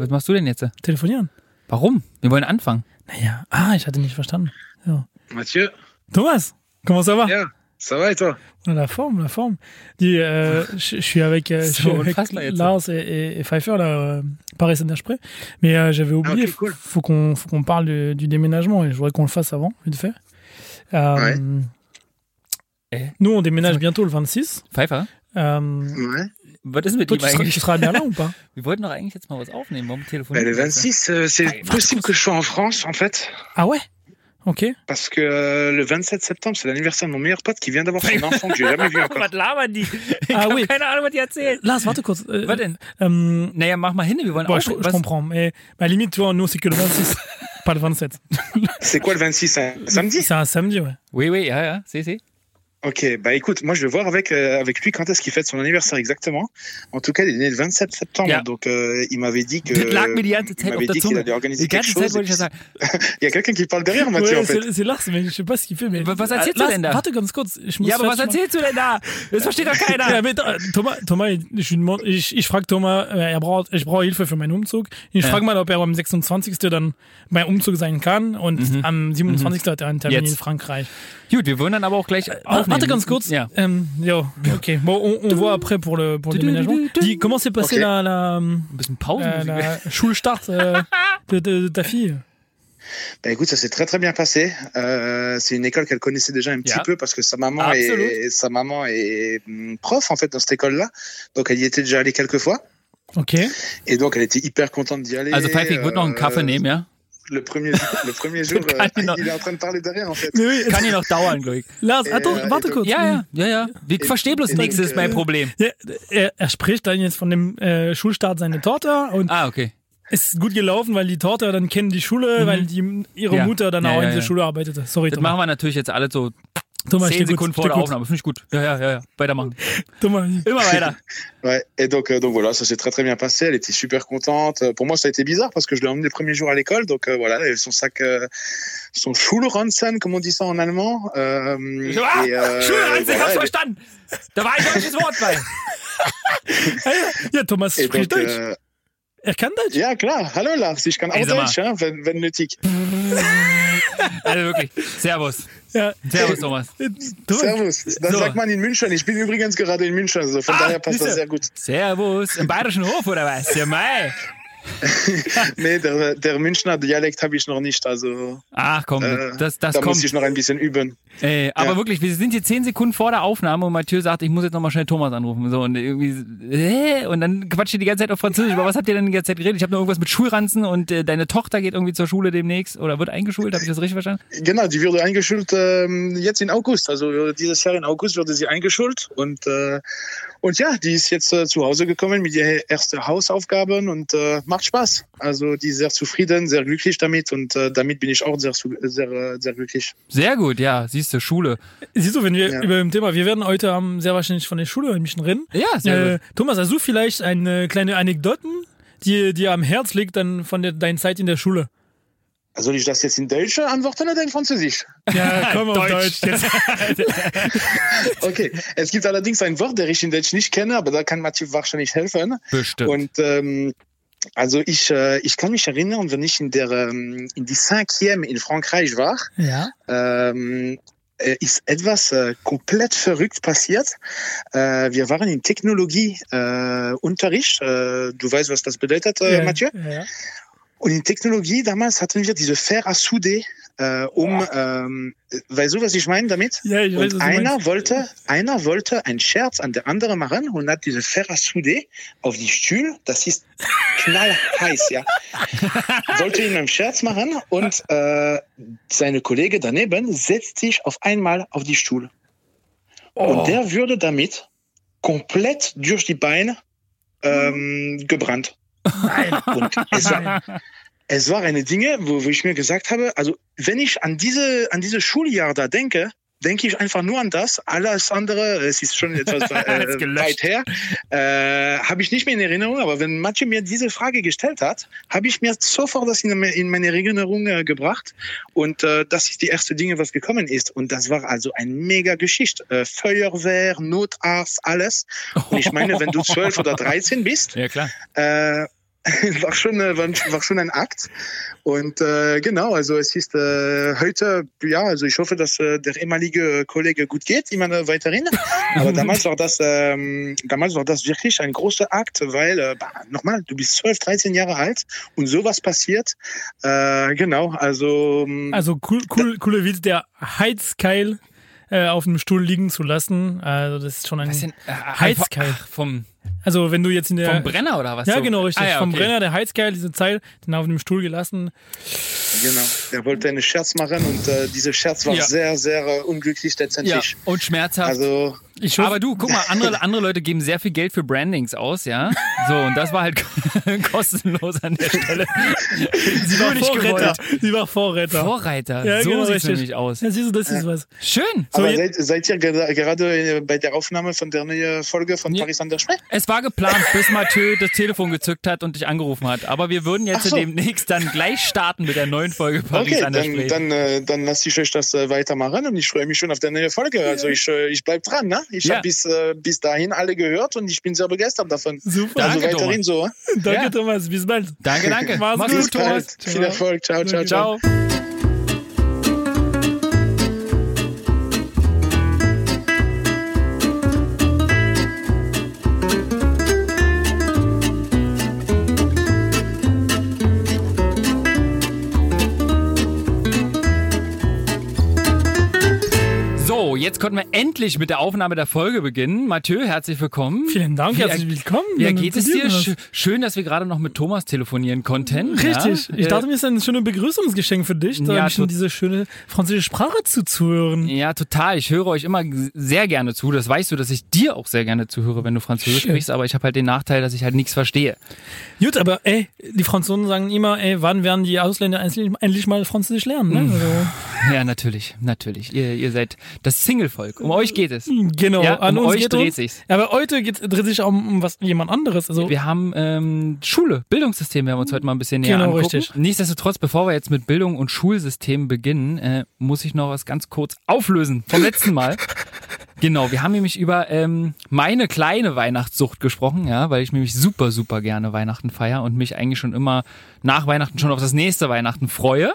Was machst du denn jetzt? Telefonieren. Warum? Wir wollen anfangen. Naja. Ah, ich hatte nicht verstanden. Ja. Mathieu? Thomas, comment ça va? Ja, ça va et toi? La forme, la forme. Dis, euh, je, je suis avec, euh, je suis avec. Lars et, et, et Pfeiffer, là, euh, Paris Saint-Germain. Mais euh, j'avais oublié, ok, cool. faut qu'on faut qu'on parle du, du déménagement et je voudrais qu'on le fasse avant, vite fait. Euh, Ouais. Eh? Nous, on déménage bientôt le 26. Pfeiffer? Euh, Ouais. Was ist mit toi, ihm tu seras, tu eigentlich? seras bien là ou pas Wir wollten doch eigentlich jetzt mal was aufnehmen. Warum Bah, telefonieren le wir 26, euh, c'est possible que je sois en France, en fait. Ah ouais? Ok. Parce que euh, le 27 septembre, c'est l'anniversaire de mon meilleur pote qui vient d'avoir son enfant que j'ai jamais vu encore. Was labern die? Ich Ah, oui. keine Ahnung, was die erzählen. Lars, warte kurz. Äh, Was denn? Ähm, Naja, mach mal hin, wir wollen bon, auch je, comprends. Mais à la limite, tu vois, nous, c'est que le 26, pas le 27. C'est quoi le 26 un Samedi? C'est un samedi, ouais. Oui, oui, ja, ja, si, si. Ok, bah écoute, moi je vais voir avec euh, avec lui quand est-ce qu'il fête son anniversaire exactement. En tout cas, il est né le 27 septembre, Ja. donc euh, il m'avait dit que Das lag mir die ganze il Zeit auf m'avait der dit qu'il Zunge. allait organiser Die quelque ganze chose. Zeit wollte ich das sagen. Il y a quelqu'un qui parle derrière Mathieu Ouais, en fait. c'est Lars, mais je sais pas ce qu'il fait. Mais Was- was erzählst du denn da? Warte ganz kurz. Ich muss Ja, aber was erzählst du denn da? Das versteht doch keiner. Ja, äh, Thomas, Thomas, ich, ich, ich frage Thomas, äh, er braucht, ich brauche Hilfe für meinen Umzug. Ich Ja. frage mal, ob er am 26. dann beim Umzug sein kann und am 27. hat er einen Termin Mhm. Jetzt. in Frankreich. Gut, wir wollen dann aber auch gleich Ah, aufnehmen. Warte ganz kurz. Ja. Ähm, jo, ok. Bon, on, on voit après pour le, pour le déménagement. Dis, comment s'est passé Ok. la, la, Ein bisschen la, Pausenmusik. la Schulstart euh, de, de, de ta fille? Bah écoute, ça s'est très très bien passé. Euh, c'est une école qu'elle connaissait déjà un petit peu parce que sa maman Absolut. est sa maman est hum, prof en fait dans cette école-là. Donc elle y était déjà allée quelques fois Ok. et donc elle était hyper contente d'y aller. Also Pfeife, ich würde noch einen Kaffee nehmen, ja? Le premier le premier jour, euh, noch- il est en train de parler derrière en fait. Oui, Kann hier noch dauern, glaube ich. Lars, Äh, attends, äh, warte kurz. Ja, ja, ja, ja. Ich verstehe bloß ich nichts, das ist mein denke- Problem. Ja, er, er spricht dann jetzt von dem äh, Schulstart seiner Tochter und Ah, okay. es ist gut gelaufen, weil die Tochter dann kennt die Schule, weil die, ihre Mhm. Ja. Mutter dann Ja, auch ja, in der ja. Schule arbeitete. Sorry, Das Thomas. machen wir natürlich jetzt alle so Thomas, 10 steht gut, Sekunden vor der gut. Aufnahme. Finde ich gut. Ja, ja, ja, ja. Weitermachen. Thomas, Immer weiter. Ouais. Et donc, euh, donc voilà, ça s'est très très bien passé. Elle était super contente. Pour moi, ça a été bizarre parce que je l'ai emmenée le premier jour à l'école. Donc euh, voilà, son sac, euh, son Schulranzen, comme on dit ça en allemand. Euh, Ah, et, euh, Schulranzen, voilà, hab's elle- verstanden. Da war ein deutsches Wort bei. ja, Thomas et spricht donc, Deutsch. euh, Er kann Deutsch. ja klar, hallo Lars, ich kann auch. Deutsch, hein, wenn, wenn nötig. Also wirklich. Servus. Ja. Servus, Thomas. Thomas. Servus. Das So. sagt man in München. Ich bin übrigens gerade in München, also von Ah, daher passt das sehr gut. Servus. Im Bayerischen Hof, oder was? Ja, mei. Nee, der, der Münchner Dialekt habe ich noch nicht, also Ach komm, äh, das, das da muss kommt. ich noch ein bisschen üben. Ey, aber Ja. wirklich, wir sind hier 10 Sekunden vor der Aufnahme und Mathieu sagt, ich muss jetzt nochmal schnell Thomas anrufen. So, und irgendwie, äh, und dann quatscht ihr die ganze Zeit auf Französisch. Aber was habt ihr denn die ganze Zeit geredet? Ich habe nur irgendwas mit Schulranzen und äh, deine Tochter geht irgendwie zur Schule demnächst oder wird eingeschult. Habe ich das richtig verstanden? Genau, die wurde eingeschult ähm, jetzt in August. Also dieses Jahr in August wurde sie eingeschult und äh, und ja, die ist jetzt äh, zu Hause gekommen mit ihren ersten Hausaufgaben und äh, macht Spaß. Also die ist sehr zufrieden, sehr glücklich damit und äh, damit bin ich auch sehr sehr äh, sehr glücklich. Sehr gut, ja, siehst du, Schule. Siehst du, wenn wir Ja. über dem Thema, wir werden heute haben sehr wahrscheinlich von der Schule ein bisschen reden. Ja, sehr Äh, gut. Thomas, hast du vielleicht eine kleine Anekdoten, die dir am Herz liegt dann von der, deiner Zeit in der Schule? Soll ich das jetzt in Deutsch antworten oder in Französisch? Ja, komm auf Deutsch. Jetzt. Okay, es gibt allerdings ein Wort, das ich in Deutsch nicht kenne, aber da kann Mathieu wahrscheinlich helfen. Bestimmt. Und ähm, also ich, äh, ich kann mich erinnern, wenn ich in der ähm, in die Cinquième in Frankreich war, Ja. ähm, äh, ist etwas äh, komplett verrückt passiert. Äh, wir waren in Technologieunterricht. Äh, äh, du weißt, was das bedeutet, äh, ja. Mathieu? Ja. Und in Technologie damals hatten wir diese Fer à souder, äh, um, ähm, weißt du, was ich meine damit? Ja, ich weiß, Und einer wollte, einer wollte einen Scherz an der andere machen und hat diese Fer à souder auf die Stuhl, das ist knallheiß, ja. Wollte ihm einen Scherz machen und äh, seine Kollege daneben setzt sich auf einmal auf die Stuhl. Oh. Und der würde damit komplett durch die Beine ähm, gebrannt. Und es war, es war eine Dinge, wo, wo ich mir gesagt habe, also wenn ich an diese, an diese Schuljahr da denke, denke ich einfach nur an das. Alles andere, es ist schon etwas äh, weit her, äh, habe ich nicht mehr in Erinnerung. Aber wenn Mathieu mir diese Frage gestellt hat, habe ich mir sofort das in, in meine Erinnerung äh, gebracht. Und äh, das ist die erste Dinge, was gekommen ist. Und das war also ein mega Geschichte. Äh, Feuerwehr, Notarzt, alles. Und ich meine, wenn du zwölf oder dreizehn bist, ja, klar. war schon äh, war, schon ein Akt und äh, genau also es ist äh, heute ja also ich hoffe dass äh, der ehemalige Kollege gut geht immer äh, weiterhin aber damals war das ähm, damals war das wirklich ein großer Akt weil äh, bah, nochmal du bist 12 13 Jahre alt und sowas passiert äh, genau also ähm, Also cool, cool, coole Witz, der Heizkeil äh, auf dem Stuhl liegen zu lassen. Also das ist schon ein Heizkeil. Vom, Also wenn du jetzt in der vom Brenner oder was? ja so? genau richtig Ah, ja, vom okay. Brenner der Heizkeil diese Zeil den auf dem Stuhl gelassen. genau der wollte einen Scherz machen und äh, dieser Scherz war Ja. sehr sehr äh, unglücklich Ja, letztendlich und schmerzhaft. also aber du, guck mal, andere, andere Leute geben sehr viel Geld für Brandings aus, ja. So, und das war halt kostenlos an der Stelle. sie war nicht Vorretter. gewollt. Sie war Vorreiter. Vorreiter. Ja, so genau, sieht's richtig. nämlich aus. Ja, siehst du, das ist was. Schön. So, aber seid, seid ihr gera- gerade bei der Aufnahme von der neuen Folge von Ja. Paris Saint-Germain Es war geplant, bis Mathieu das Telefon gezückt hat und dich angerufen hat. Aber wir würden jetzt so. demnächst dann gleich starten mit der neuen Folge Paris Okay, an der dann, Spree. dann, äh, dann lasse ich euch das äh, weitermachen und ich freue mich schon auf der neue Folge. Also ich, äh, ich bleib dran. Ne? Ich Ja. habe bis, äh, bis dahin alle gehört und ich bin sehr begeistert davon. Super. Also Danke, weiterhin so. äh. Danke Ja. Thomas, bis bald. Danke, danke. Mach's gut, Thomas. bald. Viel Erfolg. Ciao, ciao, ciao. Ciao. Jetzt konnten wir endlich mit der Aufnahme der Folge beginnen. Mathieu, herzlich willkommen. Vielen Dank, Wie- herzlich willkommen. Wie geht es dir? Sch schön, dass wir gerade noch mit Thomas telefonieren konnten. Richtig. Ja? Ich dachte mir, es ist ein schönes Begrüßungsgeschenk für dich, da Ja, tot- diese schöne französische Sprache zuzuhören. Ja, total. Ich höre euch immer sehr gerne zu. Das weißt du, dass ich dir auch sehr gerne zuhöre, wenn du Französisch Schön. sprichst. Aber ich habe halt den Nachteil, dass ich halt nichts verstehe. Gut, aber ey, die Franzosen sagen immer, ey, wann werden die Ausländer endlich, endlich mal Französisch lernen? Ne? Also, Ja, natürlich, natürlich. Ihr, ihr seid das Single-Volk. Um euch geht es. genau, Ja, an um uns euch geht dreht uns. sich's. Aber heute geht, dreht sich auch um, um was jemand anderes. Also, Wir haben ähm, Schule, Bildungssystem werden wir uns heute mal ein bisschen näher Genau, angucken. richtig. Nichtsdestotrotz, bevor wir jetzt mit Bildung und Schulsystem beginnen, äh, muss ich noch was ganz kurz auflösen vom letzten Mal. Genau, wir haben nämlich über ähm, meine kleine Weihnachtssucht gesprochen, ja, weil ich nämlich super, super gerne Weihnachten feier und mich eigentlich schon immer nach Weihnachten schon auf das nächste Weihnachten freue.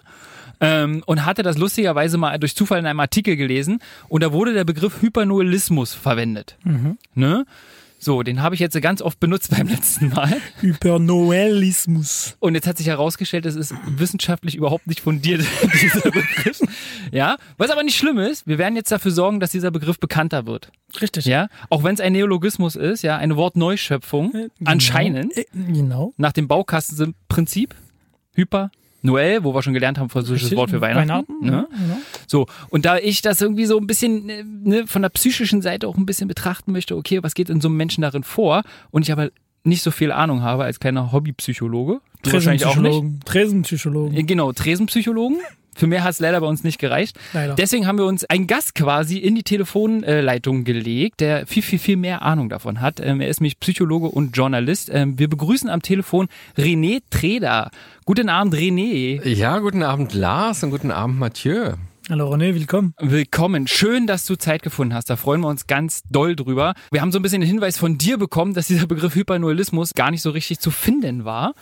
Ähm, und hatte das lustigerweise mal durch Zufall in einem Artikel gelesen und da wurde der Begriff Hypernoelismus verwendet. Ne? So, den habe ich jetzt ganz oft benutzt beim letzten Mal. Hypernoelismus. Und jetzt hat sich herausgestellt, es ist wissenschaftlich überhaupt nicht fundiert, dieser Begriff. Ja, was aber nicht schlimm ist, wir werden jetzt dafür sorgen, dass dieser Begriff bekannter wird. Richtig. Ja, auch wenn es ein Neologismus ist, ja, eine Wortneuschöpfung, anscheinend, Äh, Genau. nach dem Baukastensystem-Prinzip, Hyper, Noel, wo wir schon gelernt haben, französisches. Wort für Weihnachten. Weihnachten, ne? genau. So, und da ich das irgendwie so ein bisschen äh, ne, von der psychischen Seite auch ein bisschen betrachten möchte, okay, was geht in so einem Menschen darin vor? Und ich aber nicht so viel Ahnung habe als kleiner Hobbypsychologe. Du wahrscheinlich auch nicht. Tresenpsychologen. Tresenpsychologen. Ja, Genau, Tresenpsychologen. Für mehr hat es leider bei uns nicht gereicht. Leider. Deswegen haben wir uns einen Gast quasi in die Telefonleitung gelegt, der viel, viel, viel mehr Ahnung davon hat. Ähm, er ist nämlich Psychologe und Journalist. Ähm, wir begrüßen am Telefon René Treder. Guten Abend, René. Ja, guten Abend Lars und guten Abend Mathieu. Hallo René, willkommen. Willkommen. Schön, dass du Zeit gefunden hast. Da freuen wir uns ganz doll drüber. Wir haben so ein bisschen den Hinweis von dir bekommen, dass dieser Begriff Hypernoelismus gar nicht so richtig zu finden war.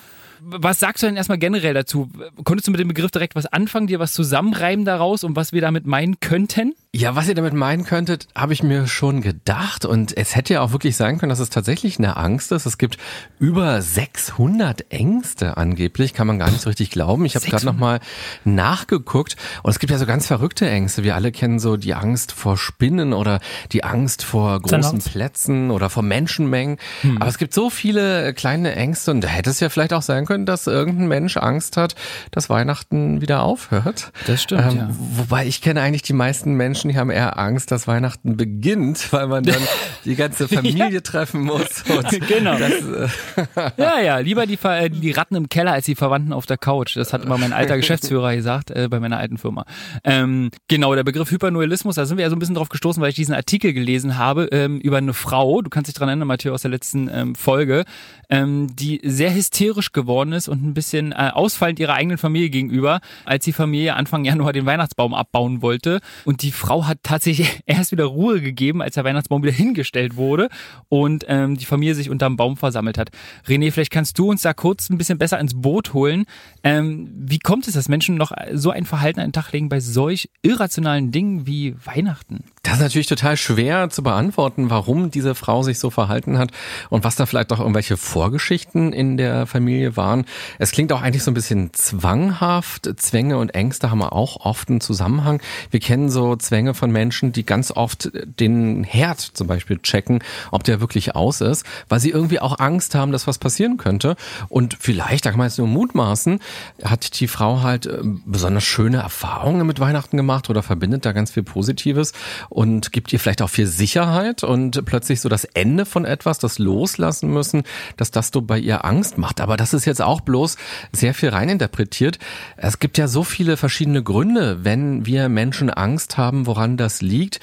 Was sagst du denn erstmal generell dazu? Konntest du mit dem Begriff direkt was anfangen, dir was zusammenreiben daraus und was wir damit meinen könnten? Ja, was ihr damit meinen könntet, habe ich mir schon gedacht. Und es hätte ja auch wirklich sein können, dass es tatsächlich eine Angst ist. Es gibt über 600 Ängste angeblich, kann man gar nicht so richtig glauben. Ich habe gerade nochmal nachgeguckt. Und es gibt ja so ganz verrückte Ängste. Wir alle kennen so die Angst vor Spinnen oder die Angst vor großen. Plätzen oder vor Menschenmengen. Aber es gibt so viele kleine Ängste. Und da hätte es ja vielleicht auch sein können, dass irgendein Mensch Angst hat, dass Weihnachten wieder aufhört. Das stimmt, Ähm, ja. Wobei ich kenne eigentlich die meisten Menschen, die haben eher Angst, dass Weihnachten beginnt, weil man dann die ganze Familie treffen muss. Genau. Das, äh, Ja, ja, lieber die, Ver- äh, die Ratten im Keller als die Verwandten auf der Couch. Das hat immer mein alter Geschäftsführer gesagt äh, bei meiner alten Firma. Ähm, genau, der Begriff Hypernoelismus, da sind wir ja so ein bisschen drauf gestoßen, weil ich diesen Artikel gelesen habe ähm, über eine Frau, du kannst dich dran erinnern, Mathieu, aus der letzten ähm, Folge, ähm, die sehr hysterisch geworden geworden ist und ein bisschen äh, ausfallend ihrer eigenen Familie gegenüber, als die Familie Anfang Januar den Weihnachtsbaum abbauen wollte. Und die Frau hat tatsächlich erst wieder Ruhe gegeben, als der Weihnachtsbaum wieder hingestellt wurde und ähm, die Familie sich unterm Baum versammelt hat. René, vielleicht kannst du uns da kurz ein bisschen besser ins Boot holen. Ähm, wie kommt es, dass Menschen noch so ein Verhalten an den Tag legen bei solch irrationalen Dingen wie Weihnachten? Das ist natürlich total schwer zu beantworten, warum diese Frau sich so verhalten hat und was da vielleicht auch irgendwelche Vorgeschichten in der Familie waren. Es klingt auch eigentlich so ein bisschen zwanghaft. Zwänge und Ängste haben auch oft einen Zusammenhang. Wir kennen so Zwänge von Menschen, die ganz oft den Herd zum Beispiel checken, ob der wirklich aus ist, weil sie irgendwie auch Angst haben, dass was passieren könnte. Und vielleicht, da kann man jetzt nur mutmaßen, hat die Frau halt äh, besonders schöne Erfahrungen mit Weihnachten gemacht oder verbindet da ganz viel Positives und gibt ihr vielleicht auch viel Sicherheit und plötzlich so das Ende von etwas, das loslassen müssen, dass das so bei ihr Angst macht. Aber das ist jetzt auch bloß sehr viel reininterpretiert. Es gibt ja so viele verschiedene Gründe, wenn wir Menschen Angst haben, woran das liegt.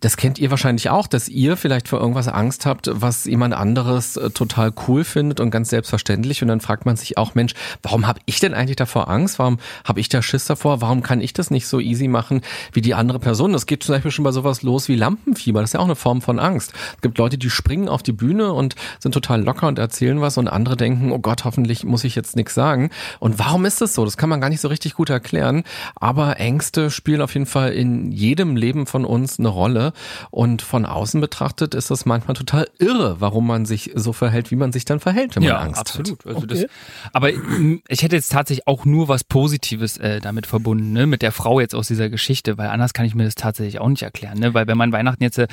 Das kennt ihr wahrscheinlich auch, dass ihr vielleicht vor irgendwas Angst habt, was jemand anderes äh, total cool findet und ganz selbstverständlich. Und dann fragt man sich auch, Mensch, warum habe ich denn eigentlich davor Angst? Warum habe ich da Schiss davor? Warum kann ich das nicht so easy machen wie die andere Person? Das geht zum Beispiel schon bei sowas los wie Lampenfieber. Das ist ja auch eine Form von Angst. Es gibt Leute, die springen auf die Bühne und sind total locker und erzählen was und andere denken, oh Gott, hoffentlich muss ich jetzt nichts sagen. Und warum ist das so? Das kann man gar nicht so richtig gut erklären. Aber Ängste spielen auf jeden Fall in jedem Leben von uns eine Rolle. Und von außen betrachtet ist das manchmal total irre, warum man sich so verhält, wie man sich dann verhält, wenn man ja, Angst absolut. hat. Also das, aber ich hätte jetzt tatsächlich auch nur was Positives äh, damit verbunden, ne? mit der Frau jetzt aus dieser Geschichte, weil anders kann ich mir das tatsächlich auch nicht erklären. Ne? Weil wenn man Weihnachten jetzt äh,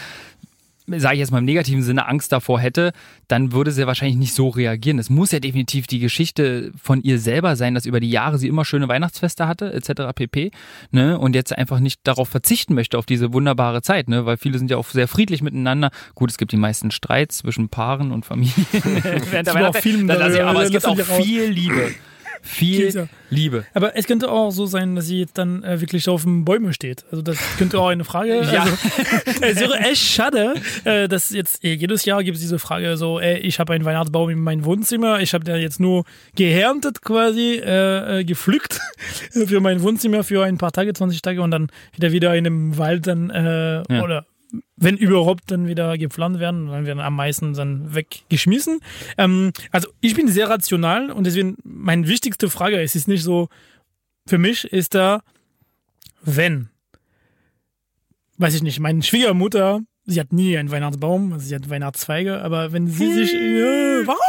sage ich jetzt mal im negativen Sinne, Angst davor hätte, dann würde sie wahrscheinlich nicht so reagieren. Es muss ja definitiv die Geschichte von ihr selber sein, dass über die Jahre sie immer schöne Weihnachtsfeste hatte, etc. pp. Ne? Und jetzt einfach nicht darauf verzichten möchte, auf diese wunderbare Zeit, ne? weil viele sind ja auch sehr friedlich miteinander. Gut, es gibt die meisten Streits zwischen Paaren und Familien. Während der aber es gibt auch viel Liebe. Viel Ja. Liebe. Aber es könnte auch so sein, dass sie jetzt dann äh, wirklich auf dem Bäume steht. Also das könnte auch eine Frage. Ja. Also, es wäre echt schade, äh, dass jetzt äh, jedes Jahr gibt es diese Frage so, ey, ich habe einen Weihnachtsbaum in meinem Wohnzimmer, ich habe den jetzt nur geerntet quasi, äh, äh, gepflückt für mein Wohnzimmer für ein paar Tage, 20 Tage und dann wieder wieder in einem Wald dann äh, Ja. oder wenn überhaupt dann wieder gepflanzt werden, dann werden am meisten dann weggeschmissen. Ähm, also ich bin sehr rational und deswegen meine wichtigste Frage, es ist nicht so, für mich ist da, wenn, weiß ich nicht, meine Schwiegermutter, sie hat nie einen Weihnachtsbaum, also sie hat Weihnachtszweige, aber wenn sie sich, ja, warum?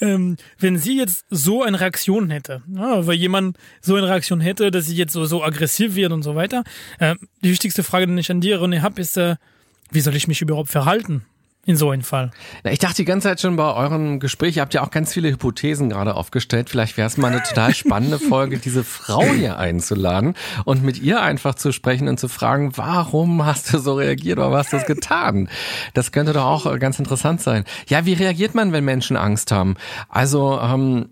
Ähm, wenn sie jetzt so eine Reaktion hätte, ja, weil jemand so eine Reaktion hätte, dass sie jetzt so, so aggressiv wird und so weiter, äh, die wichtigste Frage, die ich an dir, René, habe, ist, äh, wie soll ich mich überhaupt verhalten in so einem Fall? Na, ich dachte die ganze Zeit schon bei eurem Gespräch, ihr habt ja auch ganz viele Hypothesen gerade aufgestellt. Vielleicht wäre es mal eine total spannende Folge, diese Frau hier einzuladen und mit ihr einfach zu sprechen und zu fragen, warum hast du so reagiert oder was hast du das getan? Das könnte doch auch äh, ganz interessant sein. Ja, wie reagiert man, wenn Menschen Angst haben? Also, ähm,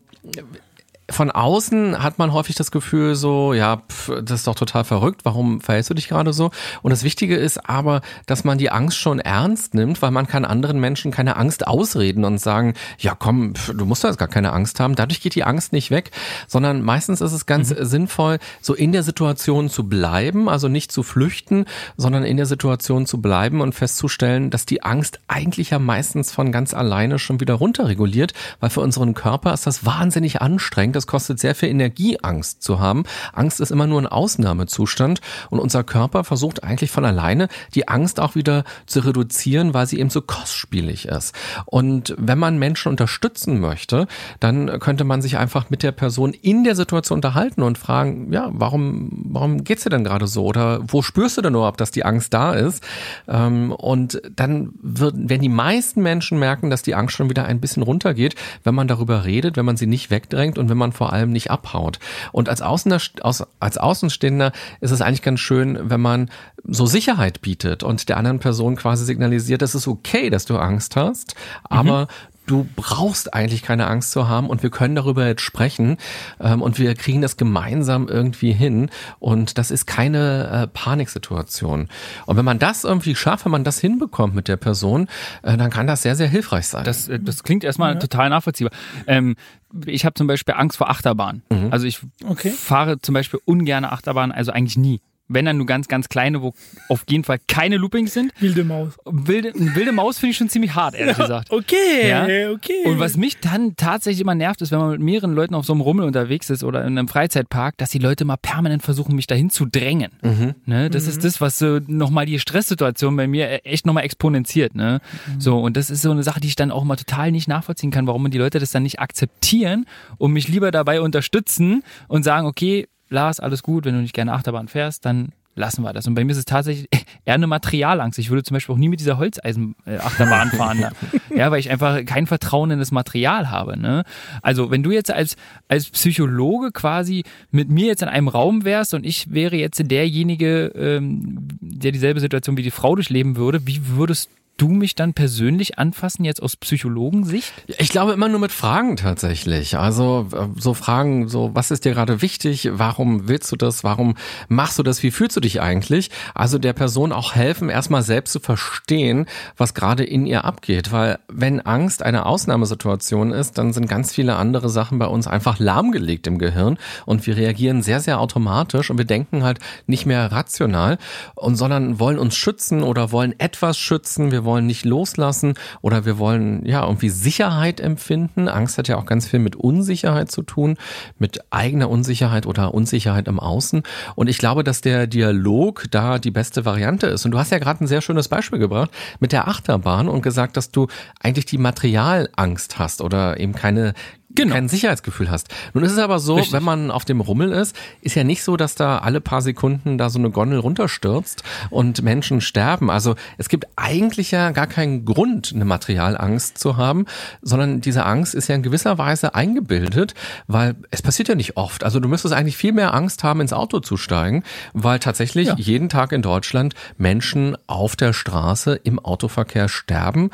von außen hat man häufig das Gefühl so, ja, pf, das ist doch total verrückt, warum verhältst du dich gerade so? Und das Wichtige ist aber, dass man die Angst schon ernst nimmt, weil man kann anderen Menschen keine Angst ausreden und sagen, ja komm, pf, du musst da jetzt gar keine Angst haben. Dadurch geht die Angst nicht weg, sondern meistens ist es ganz sinnvoll, so in der Situation zu bleiben, also nicht zu flüchten, sondern in der Situation zu bleiben und festzustellen, dass die Angst eigentlich ja meistens von ganz alleine schon wieder runterreguliert, weil für unseren Körper ist das wahnsinnig anstrengend. Das kostet sehr viel Energie, Angst zu haben. Angst ist immer nur ein Ausnahmezustand und unser Körper versucht eigentlich von alleine die Angst auch wieder zu reduzieren, weil sie eben so kostspielig ist. Und wenn man Menschen unterstützen möchte, dann könnte man sich einfach mit der Person in der Situation unterhalten und fragen, ja, warum, warum geht's dir denn gerade so? Oder wo spürst du denn überhaupt, dass die Angst da ist? Ähm, Und dann wird, werden die meisten Menschen merken, dass die Angst schon wieder ein bisschen runtergeht, wenn man darüber redet, wenn man sie nicht wegdrängt und wenn man vor allem nicht abhaut. Und als, Außener, aus, als Außenstehender ist es eigentlich ganz schön, wenn man so Sicherheit bietet und der anderen Person quasi signalisiert, es ist okay, dass du Angst hast, aber du brauchst eigentlich keine Angst zu haben und wir können darüber jetzt sprechen ähm, und wir kriegen das gemeinsam irgendwie hin und das ist keine äh, Paniksituation. Und wenn man das irgendwie schafft, wenn man das hinbekommt mit der Person, äh, dann kann das sehr, sehr hilfreich sein. Das, äh, das klingt erstmal ja. total nachvollziehbar. Ähm, ich habe zum Beispiel Angst vor Achterbahn. Mhm. Also ich okay. fahre zum Beispiel ungern Achterbahn, also eigentlich nie wenn dann nur ganz, ganz kleine, wo auf jeden Fall keine Loopings sind. Wilde Maus. Wilde, wilde Maus finde ich schon ziemlich hart, ehrlich gesagt. Okay, ja? okay. Und was mich dann tatsächlich immer nervt, ist, wenn man mit mehreren Leuten auf so einem Rummel unterwegs ist oder in einem Freizeitpark, dass die Leute mal permanent versuchen, mich dahin zu drängen. Mhm. Ne? Das mhm. ist das, was so nochmal die Stresssituation bei mir echt nochmal exponentiert. Ne? Mhm. So, und das ist so eine Sache, die ich dann auch mal total nicht nachvollziehen kann, warum die Leute das dann nicht akzeptieren und mich lieber dabei unterstützen und sagen, okay, Lars, alles gut, wenn du nicht gerne Achterbahn fährst, dann lassen wir das. Und bei mir ist es tatsächlich eher eine Materialangst. Ich würde zum Beispiel auch nie mit dieser Holzeisen-Achterbahn fahren. Ne? Ja, weil ich einfach kein Vertrauen in das Material habe. Ne? Also wenn du jetzt als, als Psychologe quasi mit mir jetzt in einem Raum wärst und ich wäre jetzt derjenige, ähm, der dieselbe Situation wie die Frau durchleben würde, wie würdest du mich dann persönlich anfassen, jetzt aus Psychologensicht? Ich glaube immer nur mit Fragen tatsächlich. Also äh, so Fragen, so was ist dir gerade wichtig? Warum willst du das? Warum machst du das? Wie fühlst du dich eigentlich? Also der Person auch helfen, erstmal selbst zu verstehen, was gerade in ihr abgeht. Weil wenn Angst eine Ausnahmesituation ist, dann sind ganz viele andere Sachen bei uns einfach lahmgelegt im Gehirn und wir reagieren sehr, sehr automatisch und wir denken halt nicht mehr rational und sondern wollen uns schützen oder wollen etwas schützen. Wir wollen nicht loslassen oder wir wollen ja irgendwie Sicherheit empfinden. Angst hat ja auch ganz viel mit Unsicherheit zu tun, mit eigener Unsicherheit oder Unsicherheit im Außen. Und ich glaube, dass der Dialog da die beste Variante ist. Und du hast ja gerade ein sehr schönes Beispiel gebracht mit der Achterbahn und gesagt, dass du eigentlich die Materialangst hast oder eben keine genau. kein Sicherheitsgefühl hast. Nun ist es aber so, Richtig. wenn man auf dem Rummel ist, ist ja nicht so, dass da alle paar Sekunden da so eine Gondel runterstürzt und Menschen sterben. Also es gibt eigentlich ja gar keinen Grund, eine Materialangst zu haben, sondern diese Angst ist ja in gewisser Weise eingebildet, weil es passiert ja nicht oft. Also du müsstest eigentlich viel mehr Angst haben, ins Auto zu steigen, weil tatsächlich ja. jeden Tag in Deutschland Menschen auf der Straße im Autoverkehr sterben.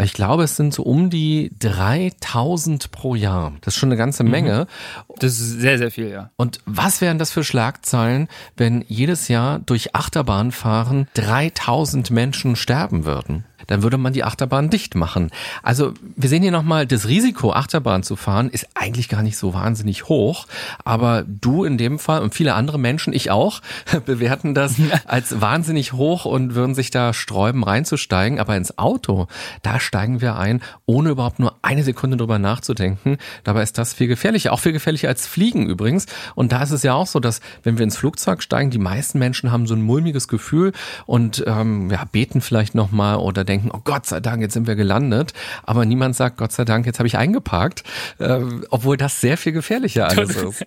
Ich glaube, es sind so um die 3000 pro Jahr. Das ist schon eine ganze mhm. Menge. Das ist sehr, sehr viel, ja. Und was wären das für Schlagzeilen, wenn jedes Jahr durch Achterbahnfahren 3000 Menschen sterben würden? dann würde man die Achterbahn dicht machen. Also wir sehen hier nochmal, das Risiko, Achterbahn zu fahren, ist eigentlich gar nicht so wahnsinnig hoch. Aber du in dem Fall und viele andere Menschen, ich auch, bewerten das als wahnsinnig hoch und würden sich da sträuben, reinzusteigen. Aber ins Auto, da steigen wir ein, ohne überhaupt nur eine Sekunde drüber nachzudenken. Dabei ist das viel gefährlicher, auch viel gefährlicher als Fliegen übrigens. Und da ist es ja auch so, dass wenn wir ins Flugzeug steigen, die meisten Menschen haben so ein mulmiges Gefühl und ähm, ja, beten vielleicht nochmal oder denken, oh Gott sei Dank, jetzt sind wir gelandet. Aber niemand sagt, Gott sei Dank, jetzt habe ich eingeparkt. Äh, obwohl das sehr viel gefährlicher alles ist.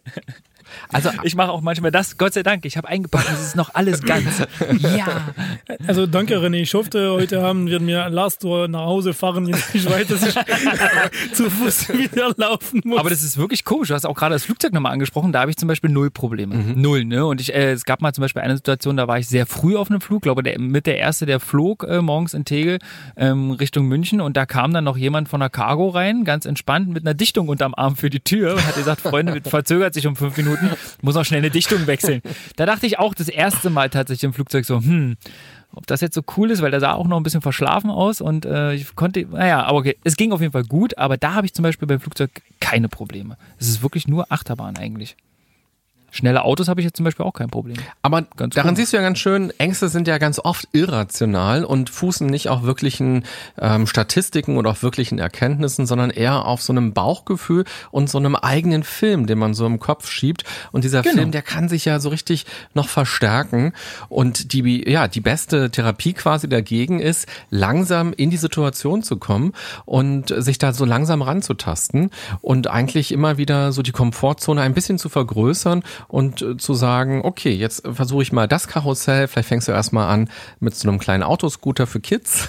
Also ich mache auch manchmal das, Gott sei Dank, ich habe eingepackt, es ist noch alles ganz. Ja. Also danke René, ich hoffe, heute haben wir mir Last nach Hause fahren. Ich weiß, dass ich zu Fuß wieder laufen muss. Aber das ist wirklich komisch. Du hast auch gerade das Flugzeug nochmal angesprochen. Da habe ich zum Beispiel null Probleme. Mhm. Null, ne? Und ich, äh, es gab mal zum Beispiel eine Situation, da war ich sehr früh auf einem Flug, glaube der, mit der erste, der flog äh, morgens in Tegel ähm, Richtung München und da kam dann noch jemand von der Cargo rein, ganz entspannt mit einer Dichtung unterm Arm für die Tür und hat gesagt, Freunde, verzögert sich um fünf Minuten. Minuten, muss noch schnell eine Dichtung wechseln. Da dachte ich auch das erste Mal tatsächlich im Flugzeug so, hm, ob das jetzt so cool ist, weil der sah auch noch ein bisschen verschlafen aus und äh, ich konnte, naja, aber okay, es ging auf jeden Fall gut, aber da habe ich zum Beispiel beim Flugzeug keine Probleme. Es ist wirklich nur Achterbahn eigentlich. Schnelle Autos habe ich jetzt zum Beispiel auch kein Problem. Aber ganz daran cool. siehst du ja ganz schön, Ängste sind ja ganz oft irrational und fußen nicht auf wirklichen ähm, Statistiken oder auf wirklichen Erkenntnissen, sondern eher auf so einem Bauchgefühl und so einem eigenen Film, den man so im Kopf schiebt. Und dieser genau. Film, der kann sich ja so richtig noch verstärken. Und die, ja, die beste Therapie quasi dagegen ist, langsam in die Situation zu kommen und sich da so langsam ranzutasten und eigentlich immer wieder so die Komfortzone ein bisschen zu vergrößern und äh, zu sagen, okay, jetzt versuche ich mal das Karussell, vielleicht fängst du erstmal an mit so einem kleinen Autoscooter für Kids.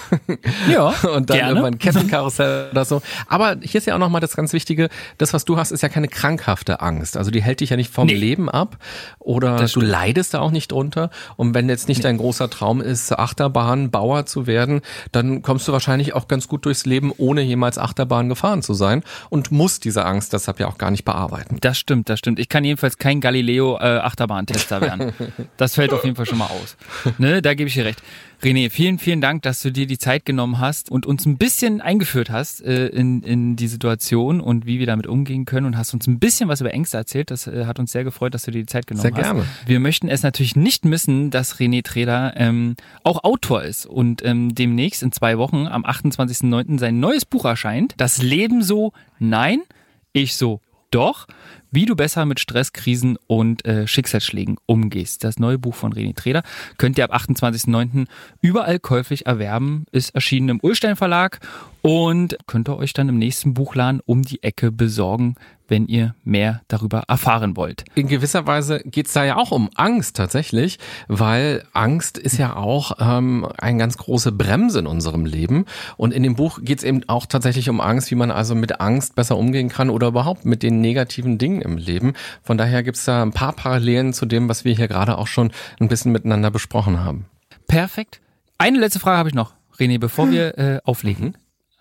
Ja, und dann gerne. irgendwann Kettenkarussell oder so. Aber hier ist ja auch nochmal das ganz Wichtige, das, was du hast, ist ja keine krankhafte Angst. Also die hält dich ja nicht vom Nee. Leben ab oder Das du leidest da auch nicht drunter. Und wenn jetzt nicht dein großer Traum ist, Achterbahnbauer zu werden, dann kommst du wahrscheinlich auch ganz gut durchs Leben, ohne jemals Achterbahn gefahren zu sein und musst diese Angst deshalb ja auch gar nicht bearbeiten. Das stimmt, das stimmt. Ich kann jedenfalls kein Galileo äh, Achterbahntester werden. Das fällt auf jeden Fall schon mal aus. Ne, da gebe ich dir recht. René, vielen, vielen Dank, dass du dir die Zeit genommen hast und uns ein bisschen eingeführt hast äh, in, in die Situation und wie wir damit umgehen können und hast uns ein bisschen was über Ängste erzählt. Das äh, hat uns sehr gefreut, dass du dir die Zeit genommen Sehr hast. gerne. Wir möchten es natürlich nicht missen, dass René Treder ähm, auch Autor ist und ähm, demnächst in zwei Wochen am 28.09. sein neues Buch erscheint. Das Leben so, nein, ich so, doch. Wie du besser mit Stress, Krisen und äh, Schicksalsschlägen umgehst. Das neue Buch von René Treder könnt ihr ab 28.09. überall käuflich erwerben. Ist erschienen im Ulstein Verlag und könnt ihr euch dann im nächsten Buchladen um die Ecke besorgen, wenn ihr mehr darüber erfahren wollt. In gewisser Weise geht's da ja auch um Angst tatsächlich, weil Angst ist ja auch ähm, eine ganz große Bremse in unserem Leben. Und in dem Buch geht's eben auch tatsächlich um Angst, wie man also mit Angst besser umgehen kann oder überhaupt mit den negativen Dingen im Leben. Von daher gibt's da ein paar Parallelen zu dem, was wir hier gerade auch schon ein bisschen miteinander besprochen haben. Perfekt. Eine letzte Frage habe ich noch, René, bevor wir äh, auflegen.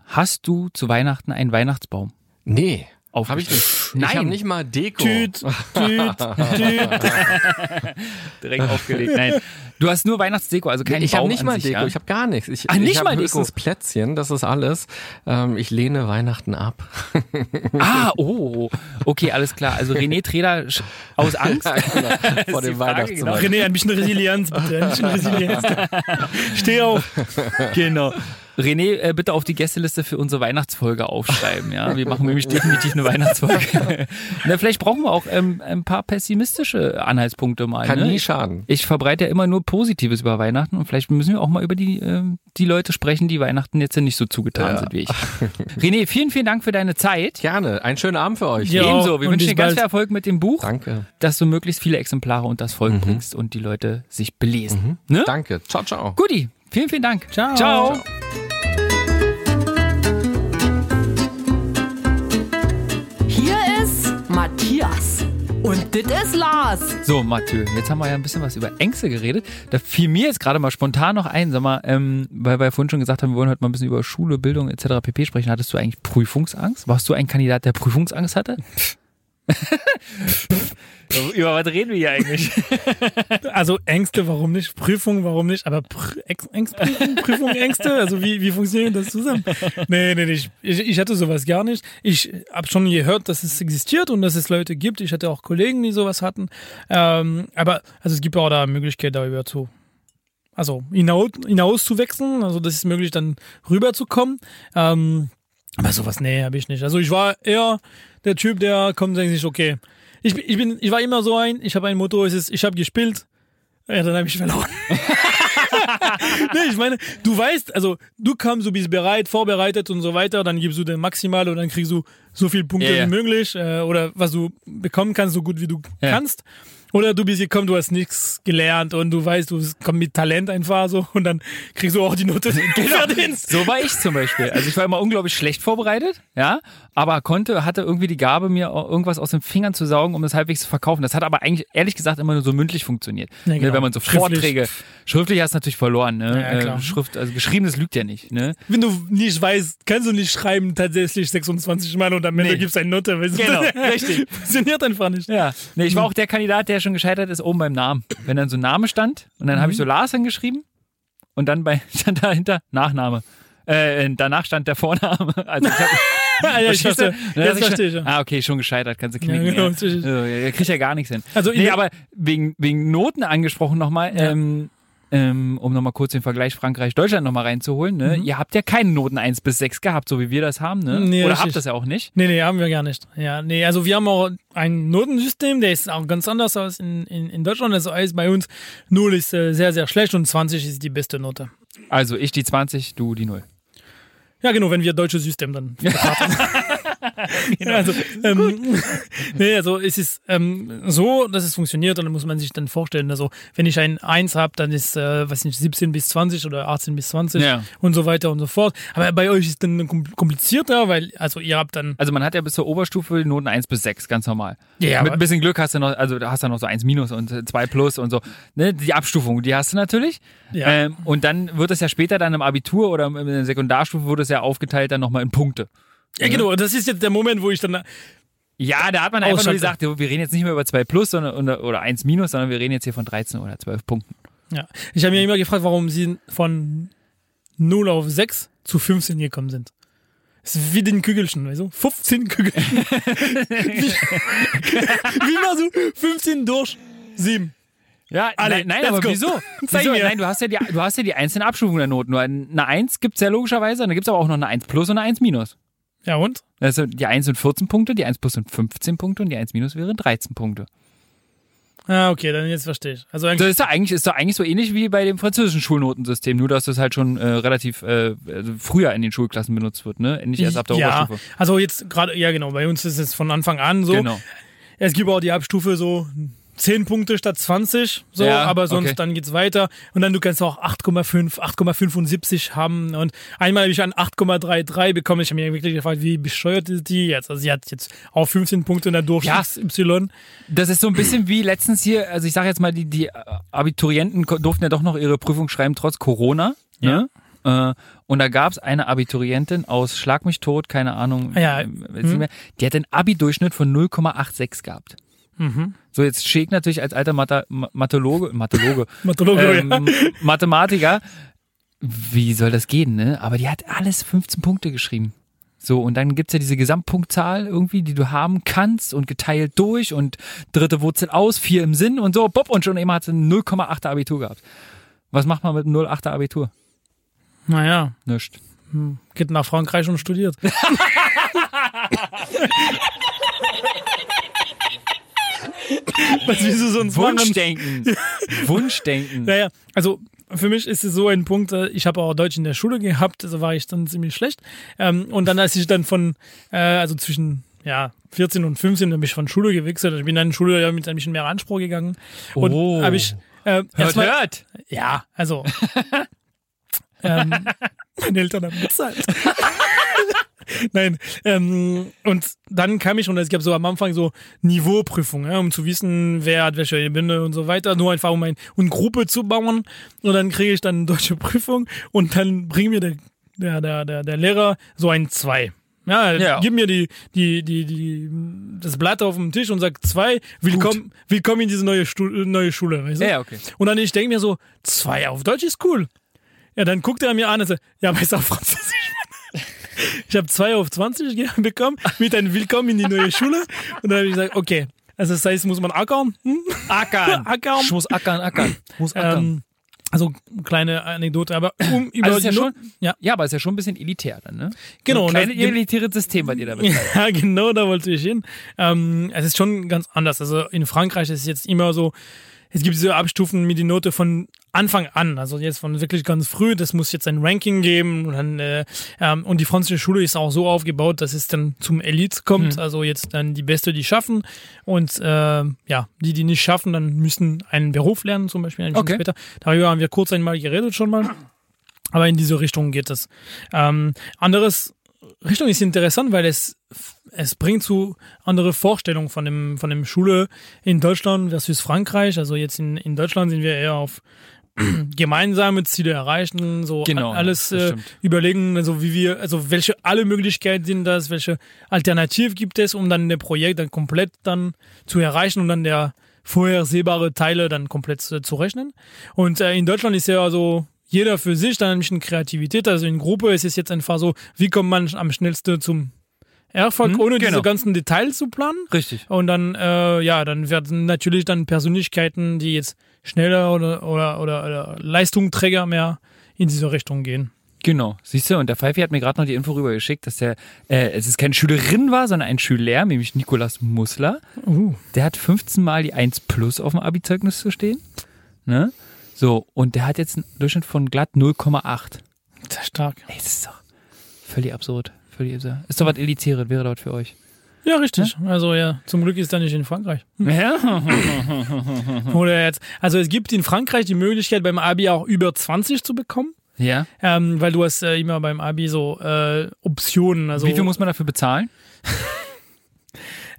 Hast du zu Weihnachten einen Weihnachtsbaum? Nee. Auf Habe ich nicht. Nein. Ich habe nicht mal Deko. Tüt, tüt, tüt. Direkt aufgelegt. Nein. Du hast nur Weihnachtsdeko, also keinen ich habe nicht mal sich, Deko, ja? ich habe gar nichts. Ich, Ah, nicht ich mal habe Deko. höchstens Plätzchen, das ist alles. Ähm, ich lehne Weihnachten ab. Ah, oh, okay, alles klar. Also René Treder aus Angst. Genau, vor dem Frage, Weihnachtsmarkt. René, ein bisschen Resilienz, bitte. Ein bisschen Resilienz. Steh auf. genau. René, äh, bitte auf die Gästeliste für unsere Weihnachtsfolge aufschreiben. Ja, wir machen nämlich definitiv eine Weihnachtsfolge. Na, vielleicht brauchen wir auch ähm, ein paar pessimistische Anhaltspunkte mal. Kann ne? nie schaden. Ich verbreite ja immer nur Positives über Weihnachten und vielleicht müssen wir auch mal über die, ähm, die Leute sprechen, die Weihnachten jetzt nicht so zugetan Ja. sind wie ich. René, vielen, vielen Dank für deine Zeit. Gerne. Einen schönen Abend für euch. Ja. Ebenso. Wir wünschen dir ganz viel Erfolg mit dem Buch, Danke. dass du möglichst viele Exemplare und das Volk bringst und die Leute sich belesen. Ne? Danke. Ciao, ciao. Guti, vielen, vielen Dank. Ciao. Ciao. Ciao. Matthias. Und das ist Lars. So, Mathieu, jetzt haben wir ja ein bisschen was über Ängste geredet. Da fiel mir jetzt gerade mal spontan noch ein, sag mal, ähm, weil wir vorhin schon gesagt haben, wir wollen heute mal ein bisschen über Schule, Bildung etc. pp. sprechen. Hattest du eigentlich Prüfungsangst? Warst du ein Kandidat, der Prüfungsangst hatte? über was reden wir hier eigentlich? Also Ängste, warum nicht? Prüfung, warum nicht? Aber Pr Prüfung, Ängste, also wie, wie funktioniert das zusammen? Nee, nee, nee, ich, ich, ich hatte sowas gar nicht. Ich habe schon gehört, dass es existiert und dass es Leute gibt. Ich hatte auch Kollegen, die sowas hatten. Ähm, aber also es gibt auch da Möglichkeit, darüber zu also hinaus, hinaus zu wechseln. Also das ist möglich, dann rüberzukommen. Ähm, aber sowas, nee, habe ich nicht. Also ich war eher der Typ, der kommt und denkt sich, okay, ich, bin- ich bin, ich war immer so ein, ich habe ein Motto, es ist, ich habe gespielt, ja, dann habe ich verloren. nee, ich meine, du weißt, also du kommst, du bist bereit, vorbereitet und so weiter, dann gibst du den Maximal und dann kriegst du so viele Punkte ja. wie möglich äh, oder was du bekommen kannst, so gut wie du Ja. kannst. Oder du bist gekommen, du hast nichts gelernt und du weißt, du kommst mit Talent einfach so und dann kriegst du auch die Note, verdienst. So war ich zum Beispiel. Also ich war immer unglaublich schlecht vorbereitet, ja, aber konnte, hatte irgendwie die Gabe, mir irgendwas aus den Fingern zu saugen, um das halbwegs zu verkaufen. Das hat aber eigentlich, ehrlich gesagt, immer nur so mündlich funktioniert. Ja, Ne, genau. Wenn man so Schriftlich. Vorträge, schriftlich hast du natürlich verloren, ne? Ja. Äh, Schrift, also geschriebenes lügt ja nicht, ne? Wenn du nicht weißt, kannst du nicht schreiben tatsächlich 26 Mal und am Ende Nee. gibst du eine Note. Genau, richtig. Funktioniert einfach nicht. Ja. Nee, ich war auch der Kandidat, der schon gescheitert ist, oben beim Namen. Wenn dann so ein Name stand und dann habe ich so Lars hingeschrieben und dann bei, stand dahinter Nachname. Äh, danach stand der Vorname. Also ich hab, Ah, ja, ich verstehe. Hab ich verstehe ich. schon- ja. Ah, okay, schon gescheitert, kannst du knicken. Ja, genau, ja. natürlich. So, ja, kriegt ja gar nichts hin. Also nee, aber wegen, wegen Noten angesprochen nochmal, Ja. ähm, ähm, um nochmal kurz den Vergleich Frankreich-Deutschland nochmal reinzuholen. Ne? Ihr habt ja keine Noten 1 bis 6 gehabt, so wie wir das haben. Ne? Nee, Oder richtig. habt das ja auch nicht. Nee, nee, haben wir gar nicht. Ja, nee, also wir haben auch ein Notensystem, der ist auch ganz anders als in, in, in Deutschland. Also ist bei uns 0 ist äh, sehr, sehr schlecht und 20 ist die beste Note. Also ich die 20, du die 0. Ja, genau, wenn wir deutsches System dann betrachten. Also, ähm, nee, also es ist ähm, so, dass es funktioniert und dann muss man sich dann vorstellen, also wenn ich ein 1 habe, dann ist, äh, weiß nicht, 17 bis 20 oder 18 bis 20 Ja. und so weiter und so fort. Aber bei euch ist es dann kom- komplizierter, weil, also ihr habt dann, Also man hat ja bis zur Oberstufe Noten 1 bis 6, ganz normal. Ja, Mit ein bisschen Glück hast du noch, also hast du noch so 1 minus und 2 plus und so. Ne? Die Abstufung, die hast du natürlich. Ja. Ähm, und dann wird es ja später dann im Abitur oder in der Sekundarstufe wird es ja aufgeteilt dann nochmal in Punkte. Ja genau, das ist jetzt der Moment, wo ich dann, Ja, da hat man einfach nur gesagt, wir reden jetzt nicht mehr über 2 plus sondern, oder, oder 1 minus, sondern wir reden jetzt hier von 13 oder 12 Punkten. ja, ich habe mir immer gefragt, warum sie von 0 auf 6 zu 15 gekommen sind. Das ist wie den Kügelchen, weißt du? 15 Kügelchen. wie, wie machst du 15 durch 7? Ja, Alle, nein, nein aber go. wieso? Wieso? Nein, du hast ja die, du hast ja die einzelnen Abstufungen der Noten. Nur eine 1 gibt's ja logischerweise, dann gibt's aber auch noch eine 1 plus und eine 1 minus. Ja und? Also die 1 sind 14 Punkte, die 1 plus sind 15 Punkte und die 1 minus wären 13 Punkte. Ah, okay, dann jetzt verstehe ich. Also Das eigentlich, ist doch eigentlich, ist doch eigentlich so ähnlich wie bei dem französischen Schulnotensystem, nur dass das halt schon äh, relativ äh, also früher in den Schulklassen benutzt wird, ne? Nicht erst ab der ja, Oberstufe. also jetzt gerade, ja genau, bei uns ist es von Anfang an so. Genau. Es gibt auch die Abstufe so 10 Punkte statt 20, so, Ja, aber sonst okay. dann geht's weiter. Und dann du kannst auch 8,5, 8,75 haben. Und einmal habe ich ein 8,33 bekommen. Ich habe mir wirklich gefragt, wie bescheuert ist die jetzt? Also sie hat jetzt auch 15 Punkte in der Durchschnitts-Y. Das ist so ein bisschen wie letztens hier, also ich sage jetzt mal, die, die Abiturienten durften ja doch noch ihre Prüfung schreiben, trotz Corona. Ne? Äh, Und da gab es eine Abiturientin aus Schlag mich tot, keine Ahnung, Ja, äh, mehr, die hat einen Abi-Durchschnitt von 0,86 gehabt. Mhm. So, jetzt Schick natürlich als alter Mathe, Ma- Mathologe, Mathologe, Mathologe, ähm, Mathematiker, wie soll das gehen, ne? Aber die hat alles 15 Punkte geschrieben. So, und dann gibt's ja diese Gesamtpunktzahl irgendwie, die du haben kannst und geteilt durch und dritte Wurzel aus, vier im Sinn und so, bob, und schon immer hat sie ein 0,8er Abitur gehabt. Was macht man mit einem 0,8er Abitur? Naja, Nischt. geht nach Frankreich und studiert. Was willst du sonst machen? Wunschdenken. Wunschdenken. Naja, also für mich ist es so ein Punkt, äh, ich habe auch Deutsch in der Schule gehabt, also war ich dann ziemlich schlecht. Ähm, und dann, als ich dann von, äh, also zwischen ja, 14 und 15, dann bin ich von Schule gewechselt. Ich bin dann in Schule ja, mit ein bisschen mehr Anspruch gegangen. Und Oh. habe ich äh, Hört, erstmal, hört. ja, also ähm, meine Eltern haben bezahlt. Nein, ähm, und dann kam ich und es gab so am Anfang so Niveauprüfungen, ja, um zu wissen, wer hat welche Ebene und so weiter, nur einfach um ein, eine Gruppe zu bauen und dann kriege ich dann eine deutsche Prüfung und dann bringt mir der, der, der, der, der Lehrer so ein zwei. Ja, Ja. gib mir die, die, die, die, das Blatt auf dem Tisch und sagt zwei, willkommen, willkommen in diese neue, Stu neue Schule. Weißt du? Ja, okay. Und dann ich denke mir so, zwei auf Deutsch ist cool. Ja, dann guckt er mir an und sagt, ja, aber ist auch Französisch. Ich habe zwei auf 20 ge- bekommen mit einem Willkommen in die neue Schule. Und dann habe ich gesagt, okay, also das heißt, muss man ackern? Hm? Ackern. Ackern. Ich muss ackern, ackern. Muss ackern. Ähm, also kleine Anekdote, aber um über also ist ja schon, ja, ja, aber ist ja schon ein bisschen elitär dann, ne? Genau, So ein elitäres System bei dir da betreibt. Ja, genau, da wollte ich hin. Ähm, es ist schon ganz anders. Also in Frankreich ist es jetzt immer so, es gibt diese Abstufen mit die Note von Anfang an, also jetzt von wirklich ganz früh, das muss jetzt ein Ranking geben und dann, äh, ähm, und die französische Schule ist auch so aufgebaut, dass es dann zum Elite kommt, also jetzt dann die Beste, die schaffen und äh, ja, die, die nicht schaffen, dann müssen einen Beruf lernen, zum Beispiel ein Okay. später. Darüber haben wir kurz einmal geredet schon mal. Aber in diese Richtung geht es. Ähm, anderes Richtung ist interessant, weil es, es bringt zu andere Vorstellungen von dem, von dem Schule in Deutschland versus Frankreich. Also jetzt in, in Deutschland sind wir eher auf gemeinsame Ziele erreichen, so Genau, alles äh, überlegen, also wie wir, also welche alle Möglichkeiten sind das, welche Alternativ gibt es, um dann der Projekt dann komplett dann zu erreichen und dann der vorhersehbare Teile dann komplett zu, zu rechnen. Und äh, in Deutschland ist ja so jeder für sich dann ein bisschen Kreativität. Also in Gruppe ist es jetzt einfach so, wie kommt man am schnellsten zum Erfolg, Mhm, ohne genau. diese ganzen Details zu planen. Richtig. Und dann, äh, ja, dann werden natürlich dann Persönlichkeiten, die jetzt schneller oder, oder, oder, oder Leistungsträger mehr in diese Richtung gehen. Genau, siehst du, und der Pfeifi hat mir gerade noch die Info rübergeschickt, dass der, äh, es ist keine Schülerin war, sondern ein Schüler, nämlich Nikolas Mussler. Uh. Der hat 15 Mal die 1 plus auf dem Abi-Zeugnis zu stehen. Ne? So, und der hat jetzt einen Durchschnitt von glatt 0,8. Sehr stark. Ey, das ist doch völlig absurd. ich sagen. Ist doch was Elitäres, wäre dort für euch. Ja, richtig. Also ja, zum Glück ist er nicht in Frankreich. Ja. Oder jetzt, also es gibt in Frankreich die Möglichkeit, beim Abi auch über 20 zu bekommen. ja. Ähm, weil du hast äh, immer beim Abi so äh, Optionen. Also, Wie viel muss man dafür bezahlen?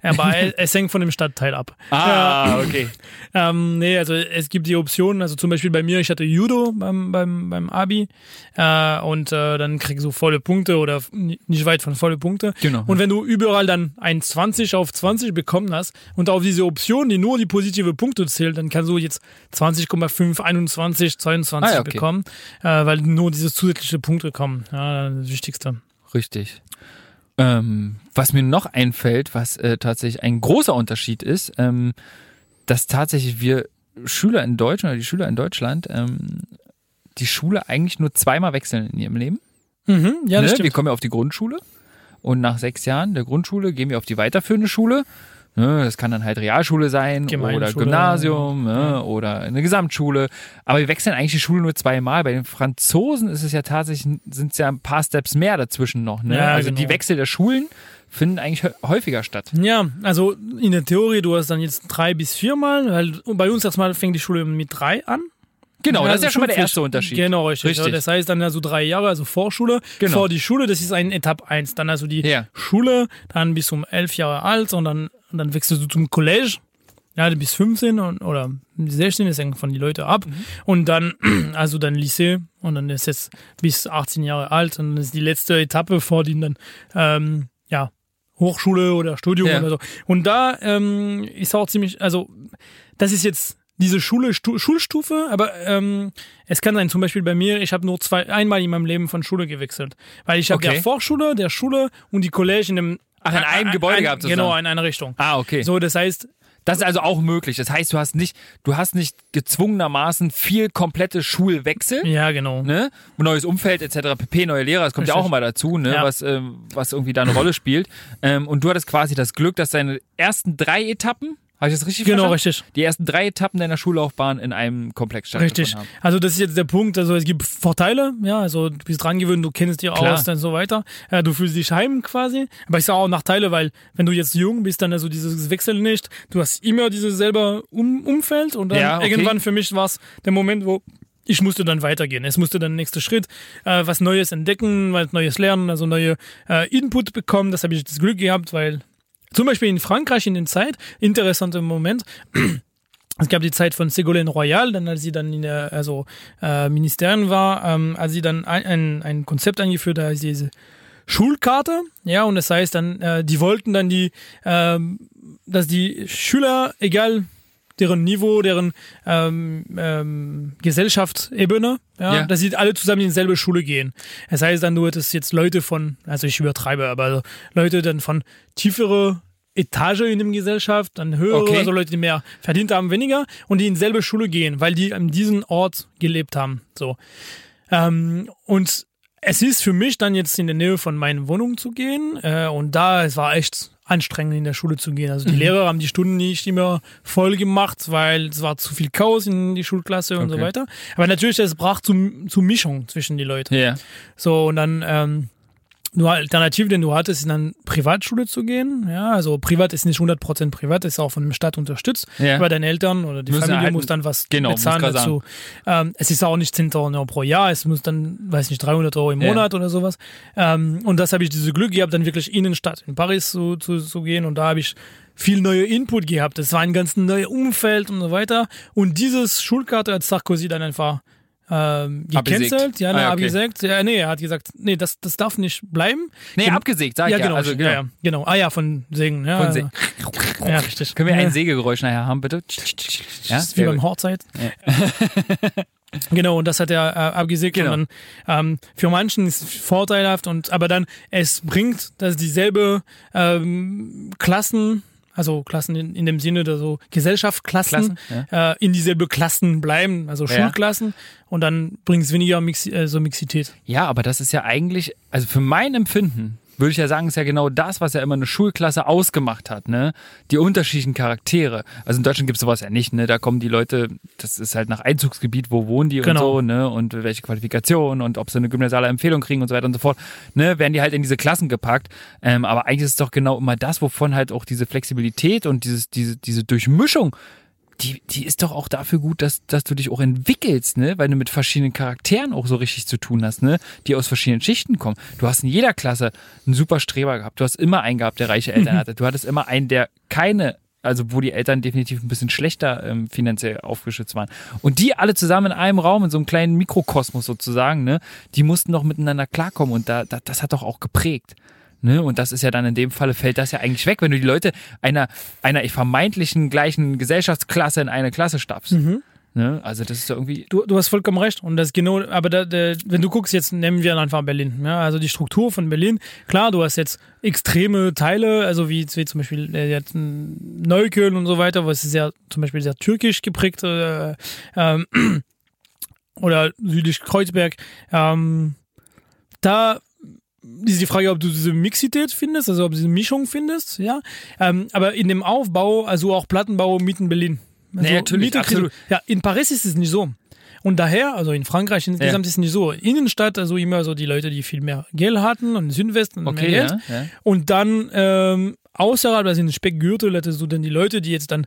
aber es, hängt von dem Stadtteil ab. Ah, okay. Ähm, nee, also es gibt die Optionen, also zum Beispiel bei mir, ich hatte Judo beim, beim, beim Abi äh, und äh, dann kriegst du volle Punkte oder nicht weit von volle Punkte. Genau. Und wenn du überall dann ein 20 auf 20 bekommen hast und auf diese Option, die nur die positive Punkte zählt, dann kannst du jetzt 20,5, 21, 22 Ah, ja, okay. bekommen, äh, weil nur diese zusätzliche Punkte kommen. Ja, das Wichtigste. Richtig. Ähm, was mir noch einfällt, was äh, tatsächlich ein großer Unterschied ist, ähm, dass tatsächlich wir Schüler in Deutschland oder die Schüler in Deutschland ähm, die Schule eigentlich nur zweimal wechseln in ihrem Leben. Mhm, ja, ne? Wir kommen ja auf die Grundschule und nach sechs Jahren der Grundschule gehen wir auf die weiterführende Schule. Ne? Das kann dann halt Realschule sein oder Gymnasium ne? oder eine Gesamtschule. Aber wir wechseln eigentlich die Schule nur zweimal. Bei den Franzosen ist es ja tatsächlich, sind es ja ein paar Steps mehr dazwischen noch. Ne? Ja, also genau. die Wechsel der Schulen finden eigentlich hä- häufiger statt. Ja, also in der Theorie, du hast dann jetzt drei bis viermal, weil bei uns erstmal fängt die Schule mit drei an. Genau, das ist also ja schon mal der erste Unterschied. Genau, richtig. Richtig. Ja, das heißt dann also drei Jahre, also Vorschule. Genau. Vor die Schule, das ist ein Etappe 1. Dann also die Ja. Schule, dann bis um elf Jahre alt und dann, und dann wechselst du zum College. Ja, bis 15 und, oder 16, das hängt von den Leuten ab. Mhm. Und dann, also dann Lycée und dann ist jetzt bis 18 Jahre alt und das ist die letzte Etappe vor die dann, ähm, ja, Hochschule oder Studium Ja. oder so. Und da ähm, ist auch ziemlich, also das ist jetzt diese Schule, Stu Schulstufe, aber ähm, es kann sein, zum Beispiel bei mir, ich habe nur zwei, einmal in meinem Leben von Schule gewechselt. Weil ich habe Okay. der Vorschule, der Schule und die College in dem Ach, in einem Gebäude ein, gehabt Genau, sozusagen. in einer Richtung. Ah, okay. So, das heißt, Das ist also auch möglich. Das heißt, du hast nicht, du hast nicht gezwungenermaßen viel komplette Schulwechsel. ja, genau. ne? Neues Umfeld etc. pp, neue Lehrer, das kommt ja Richtig. auch immer dazu, ne? Ja. was, ähm, was irgendwie da eine Rolle spielt. Ähm, und du hattest quasi das Glück, dass deine ersten drei Etappen, habe ich das richtig Genau, verstanden? richtig. Die ersten drei Etappen deiner Schullaufbahn in einem Komplex stattgefunden Richtig. haben. Also das ist jetzt der Punkt. Also es gibt Vorteile, ja, also du bist dran gewöhnt, du kennst dich Klar. aus und so weiter. Ja, du fühlst dich heim quasi. Aber ich sage auch Nachteile, weil wenn du jetzt jung bist, dann also dieses Wechsel nicht. Du hast immer dieses selber um Umfeld und dann Ja, okay. irgendwann für mich war es der Moment, wo ich musste dann weitergehen. Es musste dann der nächste Schritt, äh, was Neues entdecken, was Neues lernen, also neue äh, Input bekommen. Das habe ich das Glück gehabt, weil zum Beispiel in Frankreich in der Zeit, interessanter Moment, es gab die Zeit von Ségolène Royal, dann als sie dann in der also äh, Ministerien war, ähm, als sie dann ein, ein, ein Konzept eingeführt hat, also diese Schulkarte, ja, und das heißt dann, äh, die wollten dann die, ähm, dass die Schüler, egal deren Niveau, deren ähm, ähm, Gesellschaftsebene, ja, Ja. dass sie alle zusammen in dieselbe Schule gehen. Das heißt dann, du hättest jetzt Leute von, also ich übertreibe, aber also Leute dann von tiefere Etage in der Gesellschaft, dann höhere, Okay. also Leute, die mehr verdient haben, weniger und die in selbe Schule gehen, weil die an diesem Ort gelebt haben. So. Ähm, und es ist für mich dann jetzt in der Nähe von meiner Wohnung zu gehen äh, und da, es war echt anstrengend in der Schule zu gehen. Also die Lehrer haben die Stunden nicht immer voll gemacht, weil es war zu viel Chaos in die Schulklasse und so Okay. weiter. Aber natürlich, es brach zu, zu Mischung zwischen die Leute. Ja. So, und dann, ähm, nur Alternative, den du hattest, ist dann Privatschule zu gehen. Ja, also privat ist nicht 100% privat, ist auch von dem Staat unterstützt. Ja. Aber deine Eltern oder die Müssen Familie halt- muss dann was genau, bezahlen dazu. Ähm, es ist auch nicht 10.000 Euro pro Jahr, es muss dann, weiß nicht, 300 Euro im Ja. Monat oder sowas. Ähm, und das habe ich diese Glück gehabt, dann wirklich Innenstadt in Paris zu, zu, zu gehen und da habe ich viel neue Input gehabt. Es war ein ganz neues Umfeld und so weiter. Und dieses Schulkarte hat Sarkozy dann einfach ähm, gecancelt. Ja, Ah, ne, ja, okay. abgesägt. Ja, nee, er hat gesagt, nee, das, das darf nicht bleiben. Nee, Gen- abgesägt, sag ich ja, ja. genau, Also, genau. Ja, ja, genau. Ah ja, von Segen. Ja, Von Se- ja, richtig. Können wir ja. ein Sägegeräusch nachher haben, bitte? Ja, Das ist wie beim. Hochzeit. genau, und das hat er äh, abgesägt. Genau. Und dann, ähm, für manchen ist es vorteilhaft, und aber dann, es bringt, dass dieselbe ähm, Klassen, also Klassen in, in dem Sinne der so Gesellschaftsklassen, Klassen, äh, in dieselbe Klassen bleiben, also Ja. Schulklassen, und dann bringt es weniger Mix, äh, so Mixität. Ja, aber das ist ja eigentlich, also für mein Empfinden, würde ich ja sagen, ist ja genau das, was ja immer eine Schulklasse ausgemacht hat, ne? Die unterschiedlichen Charaktere. Also in Deutschland gibt's sowas ja nicht, ne? Da kommen die Leute, das ist halt nach Einzugsgebiet, wo wohnen die Genau. und so, ne? Und welche Qualifikationen und ob sie eine gymnasiale Empfehlung kriegen und so weiter und so fort, ne? Werden die halt in diese Klassen gepackt. Ähm, aber eigentlich ist es doch genau immer das, wovon halt auch diese Flexibilität und dieses, diese, diese Durchmischung die, die ist doch auch dafür gut, dass, dass du dich auch entwickelst, ne? Weil du mit verschiedenen Charakteren auch so richtig zu tun hast, ne? Die aus verschiedenen Schichten kommen. Du hast in jeder Klasse einen super Streber gehabt. Du hast immer einen gehabt, der reiche Eltern hatte. Du hattest immer einen, der keine, also wo die Eltern definitiv ein bisschen schlechter ähm, finanziell aufgeschützt waren. Und die alle zusammen in einem Raum, in so einem kleinen Mikrokosmos sozusagen, ne? Die mussten doch miteinander klarkommen und da, da das hat doch auch geprägt. Ne? Und das ist ja dann in dem Falle fällt das ja eigentlich weg, wenn du die Leute einer, einer vermeintlichen gleichen Gesellschaftsklasse in eine Klasse stapfst. Ne? Also das ist ja irgendwie. Du, du hast vollkommen recht. Und das genau, aber da, da, wenn du guckst, jetzt nehmen wir einfach Berlin. Ja, also die Struktur von Berlin, klar, du hast jetzt extreme Teile, also wie, wie zum Beispiel äh, jetzt ein Neukölln und so weiter, was ist ja zum Beispiel sehr türkisch geprägt, äh, ähm, oder südlich Kreuzberg. Ähm, da ist die Frage, ob du diese Mixität findest, also ob du diese Mischung findest, ja. Ähm, aber in dem Aufbau, also auch Plattenbau mitten Berlin. Also Nee, natürlich, Miete- absolut. Ja, in Paris ist es nicht so. Und daher, also in Frankreich insgesamt ist es nicht so. Innenstadt, also immer so die Leute, die viel mehr Geld hatten und Südwesten und Okay, mehr Geld. ja, ja. Und dann ähm, außerhalb, also in Speckgürtel, hattest du dann die Leute, die jetzt dann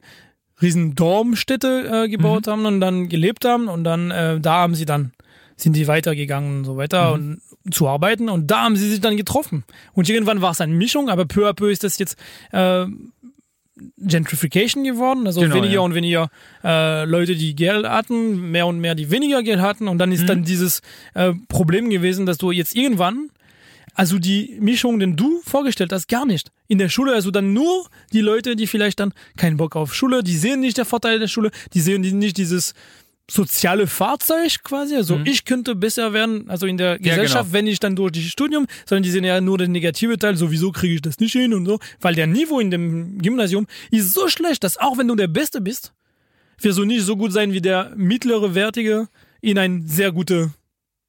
riesen Dormstädte äh, gebaut haben und dann gelebt haben und dann äh, da haben sie dann sind die weitergegangen und so weiter und zu arbeiten und da haben sie sich dann getroffen und irgendwann war es eine Mischung, aber peu à peu ist das jetzt äh, Gentrification geworden, also Genau, weniger ja. und weniger äh, Leute, die Geld hatten, mehr und mehr, die weniger Geld hatten und dann ist dann dieses äh, Problem gewesen, dass du jetzt irgendwann also die Mischung, den du vorgestellt hast, gar nicht. In der Schule, also dann nur die Leute, die vielleicht dann keinen Bock auf Schule, die sehen nicht der Vorteil der Schule, die sehen die- nicht dieses soziale Fahrzeug quasi. Also ich könnte besser werden, also in der Gesellschaft, genau. wenn ich dann durch dieses Studium, sondern die sehen ja nur den negative Teil, sowieso kriege ich das nicht hin und so, weil der Niveau in dem Gymnasium ist so schlecht, dass auch wenn du der Beste bist, wirst du nicht so gut sein wie der mittlere Wertige in ein sehr gute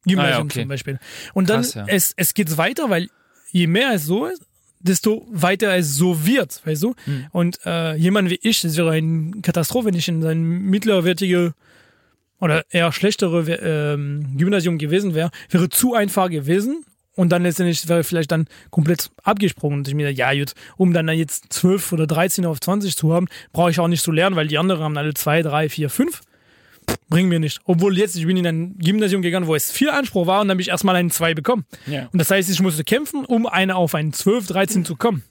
Gymnasium Ah ja, okay. zum Beispiel. Und dann, Krass, ja. es, es geht weiter, weil je mehr es so ist, desto weiter es so wird, weißt du? Hm. Und äh, jemand wie ich, das wäre eine Katastrophe, wenn ich in sein mittlerwertige oder eher schlechtere ähm, Gymnasium gewesen wäre, wäre zu einfach gewesen. Und dann letztendlich wäre vielleicht dann komplett abgesprungen. Und ich mir, ja, gut, um dann jetzt 12 oder 13 auf 20 zu haben, brauche ich auch nicht zu lernen, weil die anderen haben alle 2, 3, 4, 5. Bringen mir nicht. Obwohl jetzt, ich bin in ein Gymnasium gegangen, wo es viel Anspruch war und dann habe ich erstmal einen 2 bekommen. Ja. Und das heißt, ich musste kämpfen, um eine auf einen 12, 13 zu kommen.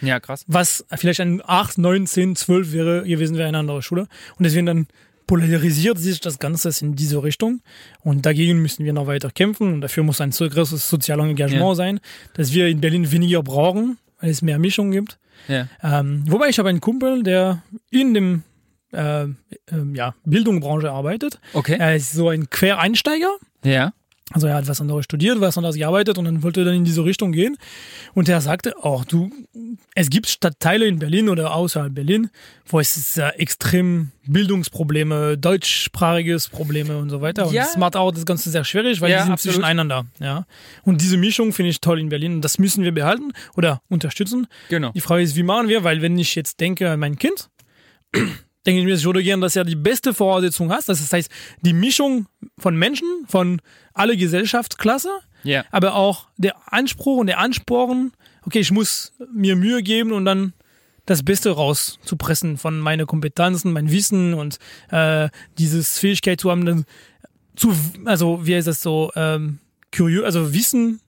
ja, krass. Was vielleicht ein 8, 9, 10, 12 wäre gewesen, wäre eine andere Schule. Und deswegen dann polarisiert sich das Ganze in diese Richtung. Und dagegen müssen wir noch weiter kämpfen. Und dafür muss ein so großes soziales Engagement Ja. sein, dass wir in Berlin weniger brauchen, weil es mehr Mischung gibt. Ja. Ähm, wobei ich habe einen Kumpel, der in dem äh, ähm, ja, Bildungsbranche arbeitet. Okay. Er ist so ein Quereinsteiger. Ja. Also er hat was anderes studiert, was anderes gearbeitet und dann wollte er dann in diese Richtung gehen. Und er sagte, auch du, es gibt Stadtteile in Berlin oder außerhalb Berlin, wo es äh, extrem Bildungsprobleme, deutschsprachiges Probleme und so weiter. Und Ja. das macht auch das Ganze sehr schwierig, weil Ja, die sind absolut. zwischeneinander. Ja. Und diese Mischung finde ich toll in Berlin und das müssen wir behalten oder unterstützen. Genau. Die Frage ist, wie machen wir? Weil wenn ich jetzt denke mein Kind, denke ich mir, ich würde gerne, dass er die beste Voraussetzung hat. Das heißt, die Mischung von Menschen, von alle Gesellschaftsklasse, Ja. aber auch der Anspruch und der Ansporn, okay, ich muss mir Mühe geben und dann das Beste rauszupressen von meinen Kompetenzen, mein Wissen und äh, dieses Fähigkeit zu haben, dann zu, also wie heißt das so, ähm, curieux, also Wissen,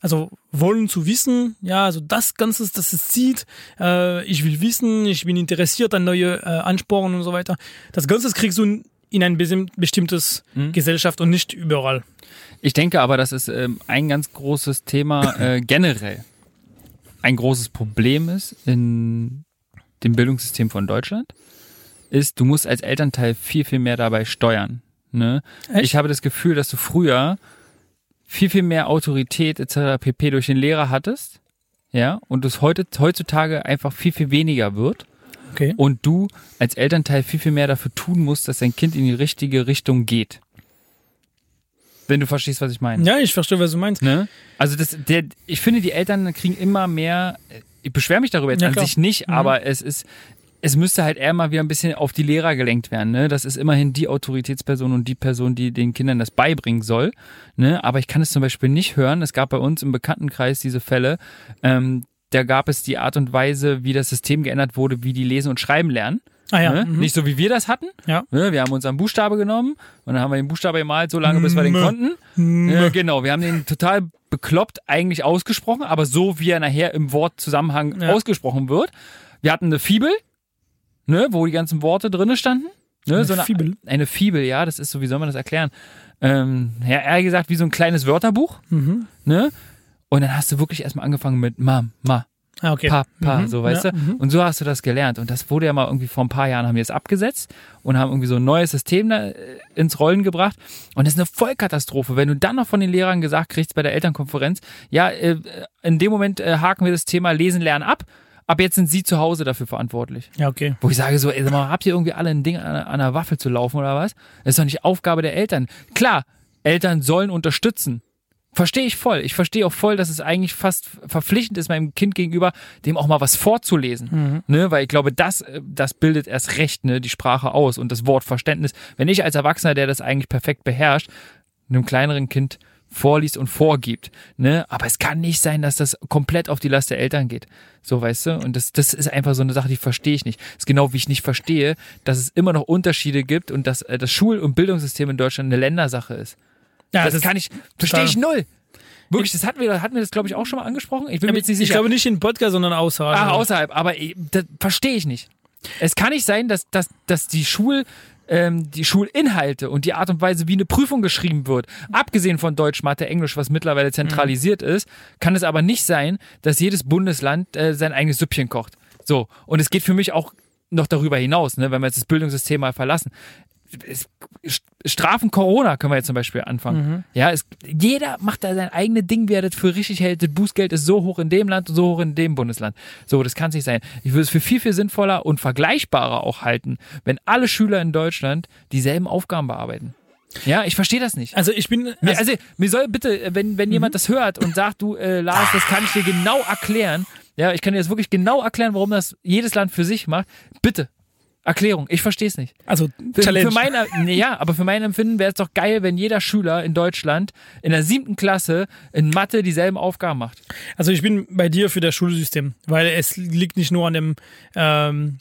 also wollen zu wissen, ja, also das Ganze, das es zieht, äh, ich will wissen, ich bin interessiert an neue äh, Ansporen und so weiter. Das Ganze kriegst du in, in ein bestimmtes Gesellschaft und nicht überall. Ich denke aber, das ist ähm, ein ganz großes Thema äh, generell. Ein großes Problem ist in dem Bildungssystem von Deutschland, ist, du musst als Elternteil viel, viel mehr dabei steuern. Ne? Ich habe das Gefühl, dass du früher viel, viel mehr Autorität etc. pp. durch den Lehrer hattest. Ja, und es heute, heutzutage einfach viel, viel weniger wird. Okay. Und du als Elternteil viel, viel mehr dafür tun musst, dass dein Kind in die richtige Richtung geht. wenn du verstehst, was ich meine. Ja, ich verstehe, was du meinst. Ne? Also das, der, ich finde, die Eltern kriegen immer mehr. Ich beschwere mich darüber jetzt Ja, an klar. sich nicht, Mhm. aber es ist, es müsste halt eher mal wieder ein bisschen auf die Lehrer gelenkt werden. Ne? Das ist immerhin die Autoritätsperson und die Person, die den Kindern das beibringen soll. Ne? Aber ich kann es zum Beispiel nicht hören. Es gab bei uns im Bekanntenkreis diese Fälle. Ähm, da gab es die Art und Weise, wie das System geändert wurde, wie die lesen und schreiben lernen. Ah ja. Ne? mhm. Nicht so wie wir das hatten. Ja. Ne? Wir haben unseren Buchstabe genommen und dann haben wir den Buchstabe gemalt, so lange, bis wir den konnten. Ja, genau, wir haben den total bekloppt eigentlich ausgesprochen, aber so wie er nachher im Wortzusammenhang Ja. ausgesprochen wird. Wir hatten eine Fibel, ne, wo die ganzen Worte drinne standen. Ne, Eine so eine Fibel? Eine Fibel, ja, das ist so, wie soll man das erklären? Ähm, ja, eher gesagt, wie so ein kleines Wörterbuch. Mhm. Ne? Und dann hast du wirklich erstmal angefangen mit Mama, Ma, Ah, okay. Papa, Mhm, so weißt ja, du. mhm. Und so hast du das gelernt. Und das wurde ja mal irgendwie vor ein paar Jahren haben wir es abgesetzt und haben irgendwie so ein neues System da, äh, ins Rollen gebracht. Und das ist eine Vollkatastrophe, wenn du dann noch von den Lehrern gesagt kriegst bei der Elternkonferenz, ja, äh, in dem Moment äh, haken wir das Thema Lesen, Lernen ab. Ab jetzt sind sie zu Hause dafür verantwortlich. Ja, okay. Wo ich sage so, ey, mal, habt ihr irgendwie alle ein Ding an, an einer Waffe zu laufen oder was? Das ist doch nicht Aufgabe der Eltern. Klar, Eltern sollen unterstützen. Verstehe ich voll. Ich verstehe auch voll, dass es eigentlich fast verpflichtend ist, meinem Kind gegenüber, dem auch mal was vorzulesen. Ne? Weil ich glaube, das, äh, das bildet erst recht ne, die Sprache aus und das Wortverständnis. Wenn ich als Erwachsener, der das eigentlich perfekt beherrscht, einem kleineren Kind vorliest und vorgibt. Ne? Aber es kann nicht sein, dass das komplett auf die Last der Eltern geht. So, weißt du? Und das, das ist einfach so eine Sache, die verstehe ich nicht. Das ist genau wie ich nicht verstehe, dass es immer noch Unterschiede gibt und dass äh, das Schul- und Bildungssystem in Deutschland eine Ländersache ist. Ja, das, das kann ich, verstehe ich null. Wirklich, das hatten wir, hatten wir das, glaube ich, auch schon mal angesprochen. Ich bin mir jetzt nicht ich sicher. glaube nicht in Podcast, sondern außerhalb. Ah, außerhalb, aber eh, das verstehe ich nicht. Es kann nicht sein, dass, dass, dass die Schul, ähm, die Schulinhalte und die Art und Weise, wie eine Prüfung geschrieben wird, abgesehen von Deutsch, Mathe, Englisch, was mittlerweile zentralisiert ist, kann es aber nicht sein, dass jedes Bundesland äh, sein eigenes Süppchen kocht. So. Und es geht für mich auch noch darüber hinaus, ne, wenn wir jetzt das Bildungssystem mal verlassen. Es, Strafen Corona können wir jetzt zum Beispiel anfangen. Ja, es, jeder macht da sein eigenes Ding, wer das für richtig hält. Das Bußgeld ist so hoch in dem Land und so hoch in dem Bundesland. So, das kann es nicht sein. Ich würde es für viel, viel sinnvoller und vergleichbarer auch halten, wenn alle Schüler in Deutschland dieselben Aufgaben bearbeiten. Ja, ich verstehe das nicht. Also ich bin. Mir, also, mir soll bitte, wenn, wenn jemand das hört und sagt, du, äh, Lars, das kann ich dir genau erklären, ja, ich kann dir das wirklich genau erklären, warum das jedes Land für sich macht, bitte. Erklärung, ich verstehe es nicht. also Für, Challenge. für meine, nee, ja, aber für mein Empfinden wäre es doch geil, wenn jeder Schüler in Deutschland in der siebten Klasse in Mathe dieselben Aufgaben macht. Also ich bin bei dir für das Schulsystem, weil es liegt nicht nur an dem ähm,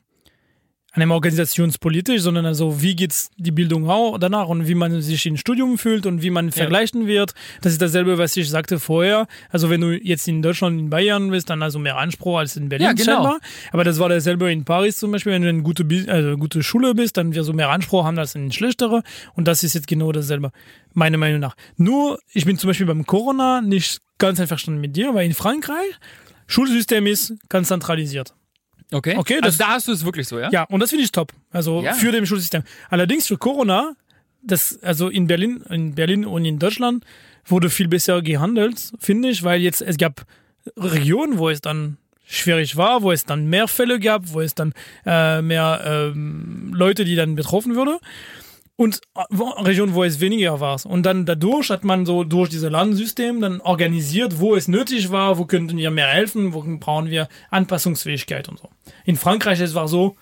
an dem organisationspolitisch, sondern also wie geht's die Bildung auch danach und wie man sich im Studium fühlt und wie man vergleichen wird. Das ist dasselbe, was ich sagte vorher. Also wenn du jetzt in Deutschland, in Bayern bist, dann also mehr Anspruch als in Berlin Ja, genau. scheinbar. Aber das war dasselbe in Paris zum Beispiel. Wenn du eine gute, also gute Schule bist, dann wirst du mehr Anspruch haben als in schlechtere. Und das ist jetzt genau dasselbe, meiner Meinung nach. Nur, ich bin zum Beispiel beim Corona nicht ganz einverstanden mit dir, weil in Frankreich Schulsystem ist ganz zentralisiert. Okay? Okay, also das- da hast du es wirklich so, ja? Ja, und das finde ich top. Also Ja. für dem Schulsystem. Allerdings für Corona, das, also in Berlin, in Berlin und in Deutschland wurde viel besser gehandelt, finde ich, weil jetzt es gab Regionen, wo es dann schwierig war, wo es dann mehr Fälle gab, wo es dann äh, mehr ähm, Leute, die dann betroffen wurden. Und äh, Regionen, wo es weniger war. Und dann dadurch hat man so durch dieses Landensystem dann organisiert, wo es nötig war, wo könnten wir mehr helfen, wo brauchen wir Anpassungsfähigkeit und so. In Frankreich, es war so,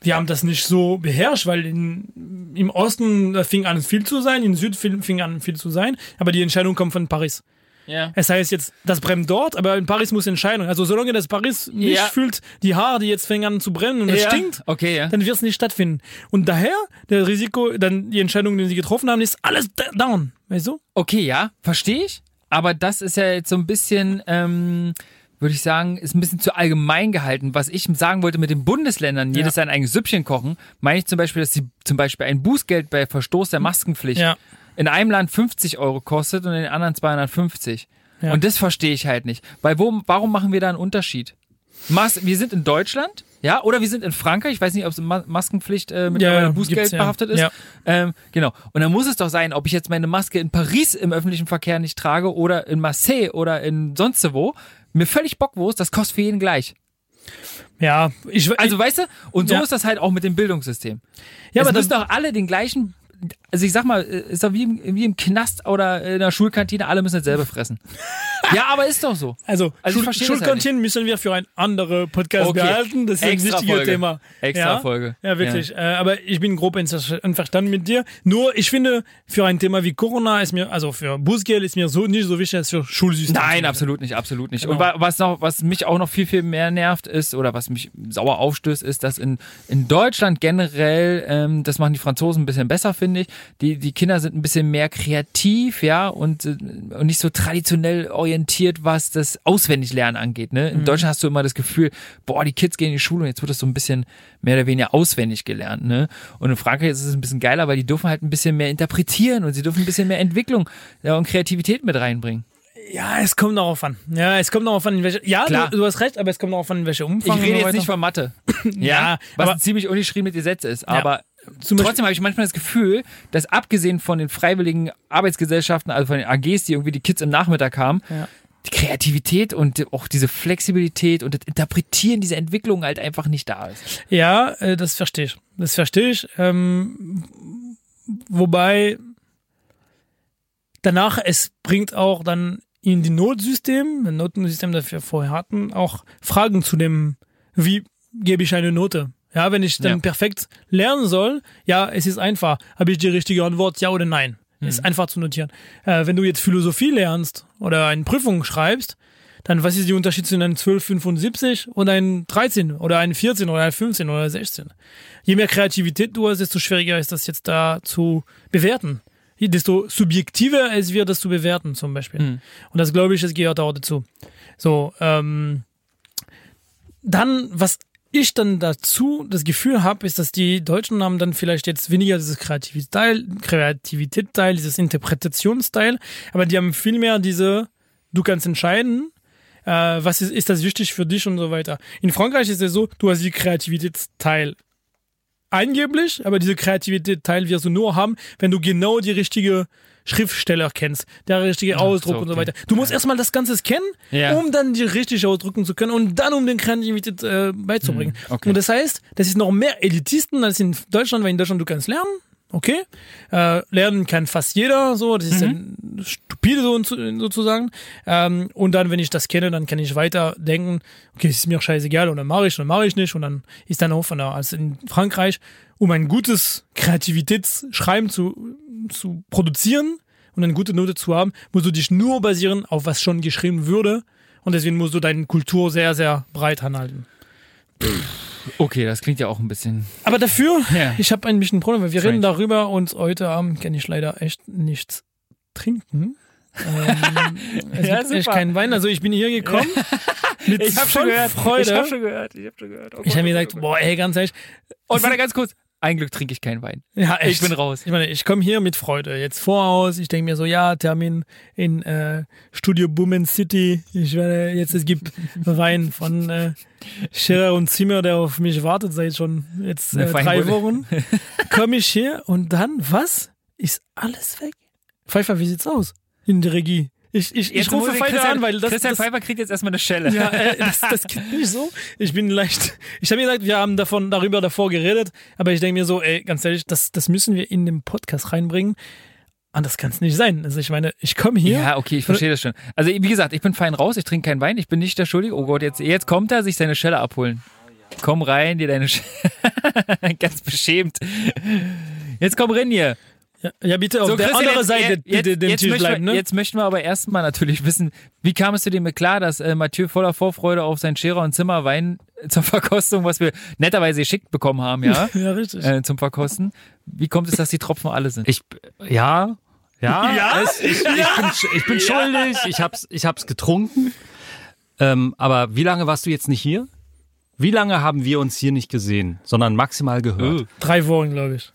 wir haben das nicht so beherrscht, weil in, im Osten fing an viel zu sein, im Süden fing an viel zu sein, aber die Entscheidung kommt von Paris. Ja. Es heißt jetzt, das brennt dort, aber in Paris muss Entscheidung. Also solange das Paris nicht Ja. fühlt, die Haare, die jetzt fängen an zu brennen und es Ja. stinkt, Okay, ja. dann wird es nicht stattfinden. Und daher, der Risiko, dann die Entscheidung, die sie getroffen haben, ist alles down. Weißt du? Okay, ja, verstehe ich. Aber das ist ja jetzt so ein bisschen, ähm, würde ich sagen, ist ein bisschen zu allgemein gehalten. Was ich sagen wollte mit den Bundesländern, jedes sein eigenes Süppchen kochen, meine ich zum Beispiel, dass sie zum Beispiel ein Bußgeld bei Verstoß der Maskenpflicht Ja. In einem Land 50 Euro kostet und in den anderen 250. Ja. Und das verstehe ich halt nicht. Weil wo, warum machen wir da einen Unterschied? Mas wir sind in Deutschland, ja, oder wir sind in Frankreich. Ich weiß nicht, ob es Ma Maskenpflicht äh, mit Ja, Bußgeld ja. behaftet ist. Ja. Ähm, genau. Und dann muss es doch sein, ob ich jetzt meine Maske in Paris im öffentlichen Verkehr nicht trage oder in Marseille oder in sonst wo. Mir völlig Bockwurst, das kostet für jeden gleich. Ja, ich, Also weißt du, und so Ja. ist das halt auch mit dem Bildungssystem. Ja, es aber müssen das- doch alle den gleichen also ich sag mal, ist doch wie im, wie im Knast oder in der Schulkantine, alle müssen dasselbe fressen. ja, aber ist doch so. Also, Also Schul Schulkantinen müssen wir für ein andere Podcast Okay. behalten. Das ist ein Extra wichtiges Folge. Thema. Extra ja? Folge. Ja, wirklich. Äh, aber ich bin grob einver- einverstanden mit dir. Nur, ich finde, für ein Thema wie Corona ist mir, also für Bußgeld ist mir so nicht so wichtig als für Schulsystem. Nein, absolut nicht, absolut nicht. Und Genau. wa- was noch, was mich auch noch viel, viel mehr nervt ist, oder was mich sauer aufstößt, ist, dass in, in Deutschland generell, ähm, das machen die Franzosen ein bisschen besser, finde ich, die, die Kinder sind ein bisschen mehr kreativ, ja, und, äh, und nicht so traditionell orientiert, was das Auswendiglernen angeht. Ne? In Deutschland hast du immer das Gefühl, boah, die Kids gehen in die Schule und jetzt wird das so ein bisschen mehr oder weniger auswendig gelernt. Ne? Und in Frankreich ist es ein bisschen geiler, weil die dürfen halt ein bisschen mehr interpretieren und sie dürfen ein bisschen mehr Entwicklung ja, und Kreativität mit reinbringen. Ja, es kommt darauf an. Ja, es kommt darauf an, welche. Ja, du, du hast recht, aber es kommt darauf an, in welche Umfang. Ich rede jetzt weiter. nicht von Mathe. Ja, was aber- ziemlich ungeschriebene Gesetz ist. Aber Zum trotzdem habe ich manchmal das Gefühl, dass abgesehen von den freiwilligen Arbeitsgesellschaften, also von den AGs, die irgendwie die Kids im Nachmittag haben, Ja. die Kreativität und auch diese Flexibilität und das Interpretieren dieser Entwicklung halt einfach nicht da ist. Ja, äh, das verstehe ich. Das verstehe ich. Ähm, wobei danach es bringt auch dann in die Notsystem, ein Notensystem, das wir vorher hatten, auch Fragen zu dem, wie gebe ich eine Note? Ja, wenn ich dann Ja. perfekt lernen soll, ja, es ist einfach. Habe ich die richtige Antwort, ja oder nein? Ist einfach zu notieren. Äh, wenn du jetzt Philosophie lernst oder eine Prüfung schreibst, dann was ist der Unterschied zwischen einem 1275 und einem 13 oder einem 14 oder einem 15 oder 16? Je mehr Kreativität du hast, desto schwieriger ist das jetzt da zu bewerten. Desto subjektiver es wird, das zu bewerten zum Beispiel. Mhm. Und das glaube ich, das gehört auch dazu. So, ähm, dann, was ich dann dazu das Gefühl habe, ist, dass die Deutschen haben dann vielleicht jetzt weniger dieses Kreativitätsteil, Kreativitätsteil, dieses Interpretationsteil, aber die haben viel mehr diese, du kannst entscheiden, äh, was ist, ist das wichtig für dich und so weiter. In Frankreich ist es so, du hast die Kreativitätsteil angeblich, aber diese Kreativität-Teil wirst du nur haben, wenn du genau die richtige Schriftsteller kennst, der richtige Ausdruck so, und so okay. weiter. Du musst erstmal das Ganze kennen, Ja. um dann die richtig ausdrücken zu können und dann um den Kreativität äh, beizubringen. Hm, okay. Und das heißt, das ist noch mehr Elitisten als in Deutschland, weil in Deutschland du kannst lernen, okay, äh, lernen kann fast jeder, so, das ist Mhm. dann stupide so, sozusagen. Ähm, und dann, wenn ich das kenne, dann kann ich weiter denken, okay, es ist mir scheißegal und dann mache ich oder mache ich nicht und dann ist dann auch von da. Also in Frankreich, um ein gutes Kreativitätsschreiben zu, zu produzieren und eine gute Note zu haben, musst du dich nur basieren auf was schon geschrieben würde und deswegen musst du deine Kultur sehr, sehr breit anhalten. Okay, das klingt ja auch ein bisschen. Aber dafür, Ja. ich habe ein bisschen Problem, weil wir Strange. reden darüber und heute Abend kann ich leider echt nichts trinken. ähm, es Ja, gibt echt super. keinen Wein. Also ich bin hier gekommen mit Ich habe schon gehört. Freude. Ich habe schon gehört. Ich habe schon gehört. Oh Ich Gott, habe mir gesagt, boah, ey, ganz ehrlich. Und warte ganz kurz. Ein Glück trinke ich keinen Wein. Ja, echt. Ich bin raus. Ich meine, ich komme hier mit Freude. Jetzt voraus. Ich denke mir so, ja, Termin in äh, Studio Boomen City. Ich werde jetzt, es gibt Wein von äh, Scherer und Zimmer, der auf mich wartet seit schon jetzt äh, drei. Wochen. Komme ich hier und dann, was? Ist alles weg? Pfeiffer, wie sieht's aus? In der Regie. Ich, ich, ich rufe Pfeiffer Christian, an, weil das, Christian das, Pfeiffer kriegt jetzt erstmal eine Schelle. ja, äh, das, das geht nicht so. Ich bin leicht. Ich habe mir gesagt, wir haben davon darüber davor geredet, aber ich denke mir so, ey, ganz ehrlich, das, das müssen wir in den Podcast reinbringen. Anders kann es nicht sein. Also ich meine, ich komme hier. Ja, okay, ich verstehe das schon. Also wie gesagt, ich bin fein raus, ich trinke keinen Wein, ich bin nicht der Schuldige. Oh Gott, jetzt, jetzt kommt er, sich seine Schelle abholen. Komm rein, dir deine Schelle. Ganz beschämt. Jetzt komm rein hier. Ja, ja bitte auf der Christian, anderen jetzt- Seite jetzt, bitte den jetzt Tisch möchten wir, bleiben, ne? Jetzt möchten wir aber erstmal natürlich wissen, wie kam es zu dem klar, dass äh, Mathieu voller Vorfreude auf sein Scherer und Zimmer Wein zur Verkostung, was wir netterweise geschickt bekommen haben, ja, Ja, richtig. äh, zum Verkosten. Wie kommt es, dass die Tropfen alle sind? Ich, ja, ja, Ja? Es, ich, ich, bin, ich bin schuldig, ich hab's, ich hab's getrunken. Ähm, aber wie lange warst du jetzt nicht hier? Wie lange haben wir uns hier nicht gesehen, sondern maximal gehört? Drei Wochen, glaube ich.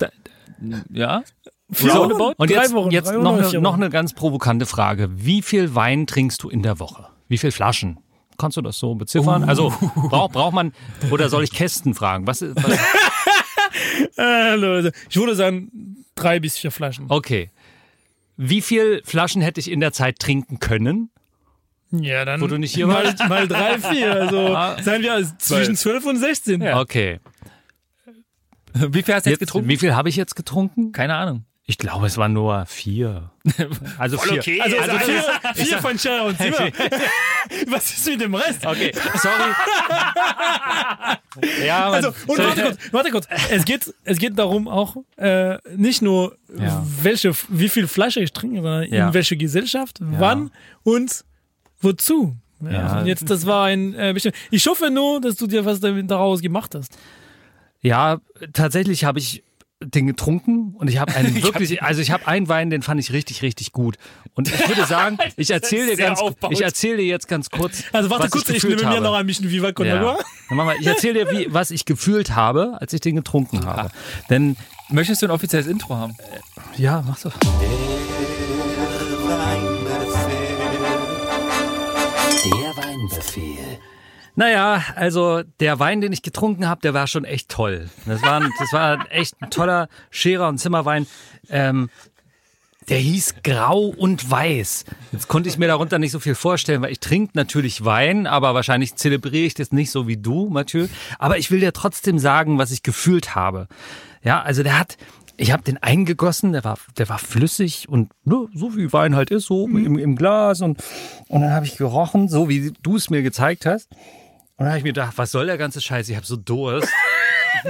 ja? Vier So, Wochen? Und Drei jetzt, Wochen, jetzt drei noch, eine, noch eine ganz provokante Frage. Wie viel Wein trinkst du in der Woche? Wie viel Flaschen? Kannst du das so beziffern? Also braucht braucht man oder soll ich Kästen fragen? Was, ist- was Äh, Leute, ich würde sagen, drei bis vier Flaschen. Okay. Wie viel Flaschen hätte ich in der Zeit trinken können? Ja, dann Wo du nicht hier mal, warst? mal drei, vier. Also seien wir zwischen zwölf und sechzehn. Ja. Okay. Wie viel hast du jetzt, Jetzt, getrunken? wie viel habe ich jetzt getrunken? Keine Ahnung. Ich glaube, es waren nur vier. Also vier. okay. Also, Also, also vier, vier sag- von Scherer und Zimmer. Was ist mit dem Rest? Okay, sorry. ja, Also, und warte kurz, warte kurz. Es geht, es geht darum auch, äh, nicht nur, Ja. welche, wie viel Flasche ich trinke, sondern Ja. in welche Gesellschaft, wann und wozu. Ja. Ja. Und jetzt, das war ein, äh, bestimmt. Ich hoffe nur, dass du dir was damit- daraus gemacht hast. Ja, tatsächlich habe ich den getrunken und ich habe einen wirklich, also ich habe einen Wein, den fand ich richtig, richtig gut. Und ich würde sagen, ich erzähle dir ganz, aufbauend. ich erzähle dir jetzt ganz kurz. Also warte was kurz, ich, gefühlt nehme mir habe. noch ein bisschen Viva Con Ja. Agua. Dann mach mal, ich erzähle dir, wie, was ich gefühlt habe, als ich den getrunken habe. Denn, Möchtest du ein offizielles Intro haben? ja, mach doch. Der Weinbefehl. Naja, also der Wein, den ich getrunken habe, der war schon echt toll. Das war, das war echt ein toller Scherer- und Zimmerwein. Ähm, der hieß Grau und Weiß. Jetzt konnte ich mir darunter nicht so viel vorstellen, weil ich trinke natürlich Wein, aber wahrscheinlich zelebriere ich das nicht so wie du, Mathieu. Aber ich will dir trotzdem sagen, was ich gefühlt habe. Ja, also der hat, ich habe den eingegossen, der war, der war flüssig und ne, so wie Wein halt ist, so im, im Glas und, und dann habe ich gerochen, so wie du es mir gezeigt hast. Und dann habe ich mir gedacht, was soll der ganze Scheiß? Ich habe so Durst.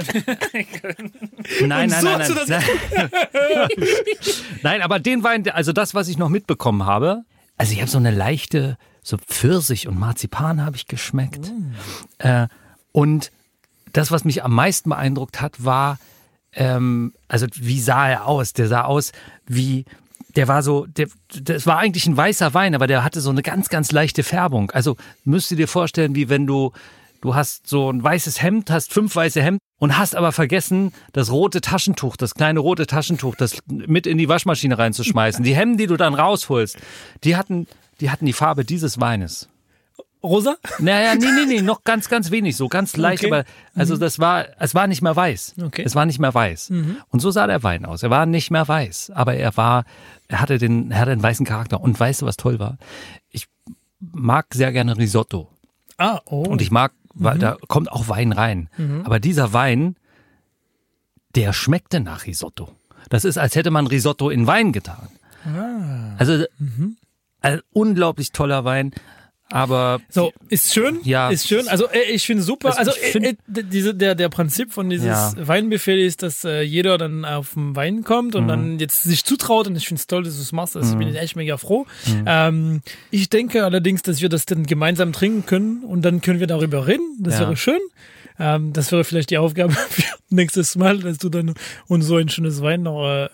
nein, nein, so nein, nein. Nein. nein, aber den Wein, also das, was ich noch mitbekommen habe, also ich habe so eine leichte, so Pfirsich und Marzipan habe ich geschmeckt. Äh, und das, was mich am meisten beeindruckt hat, war, ähm, also wie sah er aus? Der sah aus wie, der war so, der, das war eigentlich ein weißer Wein, aber der hatte so eine ganz, ganz leichte Färbung. Also müsst ihr dir vorstellen, wie wenn du, du hast so ein weißes Hemd, hast fünf weiße Hemden und hast aber vergessen, das rote Taschentuch, das kleine rote Taschentuch, das mit in die Waschmaschine reinzuschmeißen. Die Hemden, die du dann rausholst, die hatten, die hatten die Farbe dieses Weines. Rosa? Naja, nee, nee, nee, noch ganz, ganz wenig, so ganz leicht, Okay. aber also das war, es war nicht mehr weiß. Okay. Es war nicht mehr weiß. Und so sah der Wein aus. Er war nicht mehr weiß, aber er war, er hatte den, er hatte einen weißen Charakter. Und weißt du, was toll war? Ich mag sehr gerne Risotto. Ah, oh. Und ich mag, weil da kommt auch Wein rein. Aber dieser Wein, der schmeckte nach Risotto. Das ist, als hätte man Risotto in Wein getan. Also, ein unglaublich toller Wein. Aber So, ist schön. Ja. Ist schön. Also, äh, ich finde super. Das- Also, ich find- äh, äh, diese, der, der Prinzip von dieses Ja. Weinbefehl ist, dass äh, jeder dann auf den Wein kommt Mhm. und dann jetzt sich zutraut. Und ich finde es toll, dass du es machst. Also, bin ich echt mega froh. Ähm, ich denke allerdings, dass wir das dann gemeinsam trinken können und dann können wir darüber reden. Das Ja. wäre schön. Ähm, das wäre vielleicht die Aufgabe für nächstes Mal, dass du dann uns so ein schönes Wein noch äh,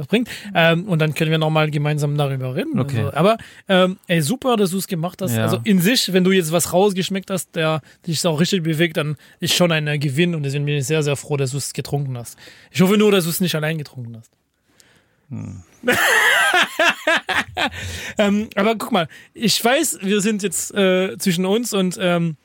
äh, bringst. Ähm, und dann können wir nochmal gemeinsam darüber reden. Okay. Also, aber ähm, ey, super, dass du es gemacht hast. Ja. Also in sich, wenn du jetzt was rausgeschmeckt hast, der dich auch richtig bewegt, dann ist schon ein äh, Gewinn und deswegen bin ich sehr, sehr froh, dass du es getrunken hast. Ich hoffe nur, dass du es nicht allein getrunken hast. ähm, aber guck mal, ich weiß, wir sind jetzt äh, zwischen uns und ähm,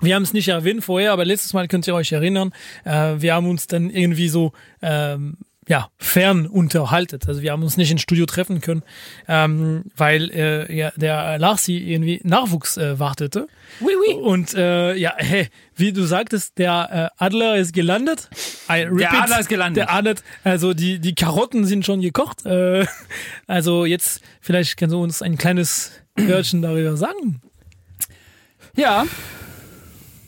wir haben es nicht erwähnt vorher, aber letztes Mal könnt ihr euch erinnern, äh, wir haben uns dann irgendwie so ähm, ja, fern unterhalten. Also wir haben uns nicht ins Studio treffen können, ähm, weil äh, ja, der Larsi irgendwie Nachwuchs äh, wartete. Oui, oui. Und äh, ja, hey, wie du sagtest, der äh, Adler ist gelandet. I repeat, Adler ist gelandet. Der Adler, also die, die Karotten sind schon gekocht. Äh, also jetzt, vielleicht kannst du uns ein kleines Wörtchen darüber sagen. Ja,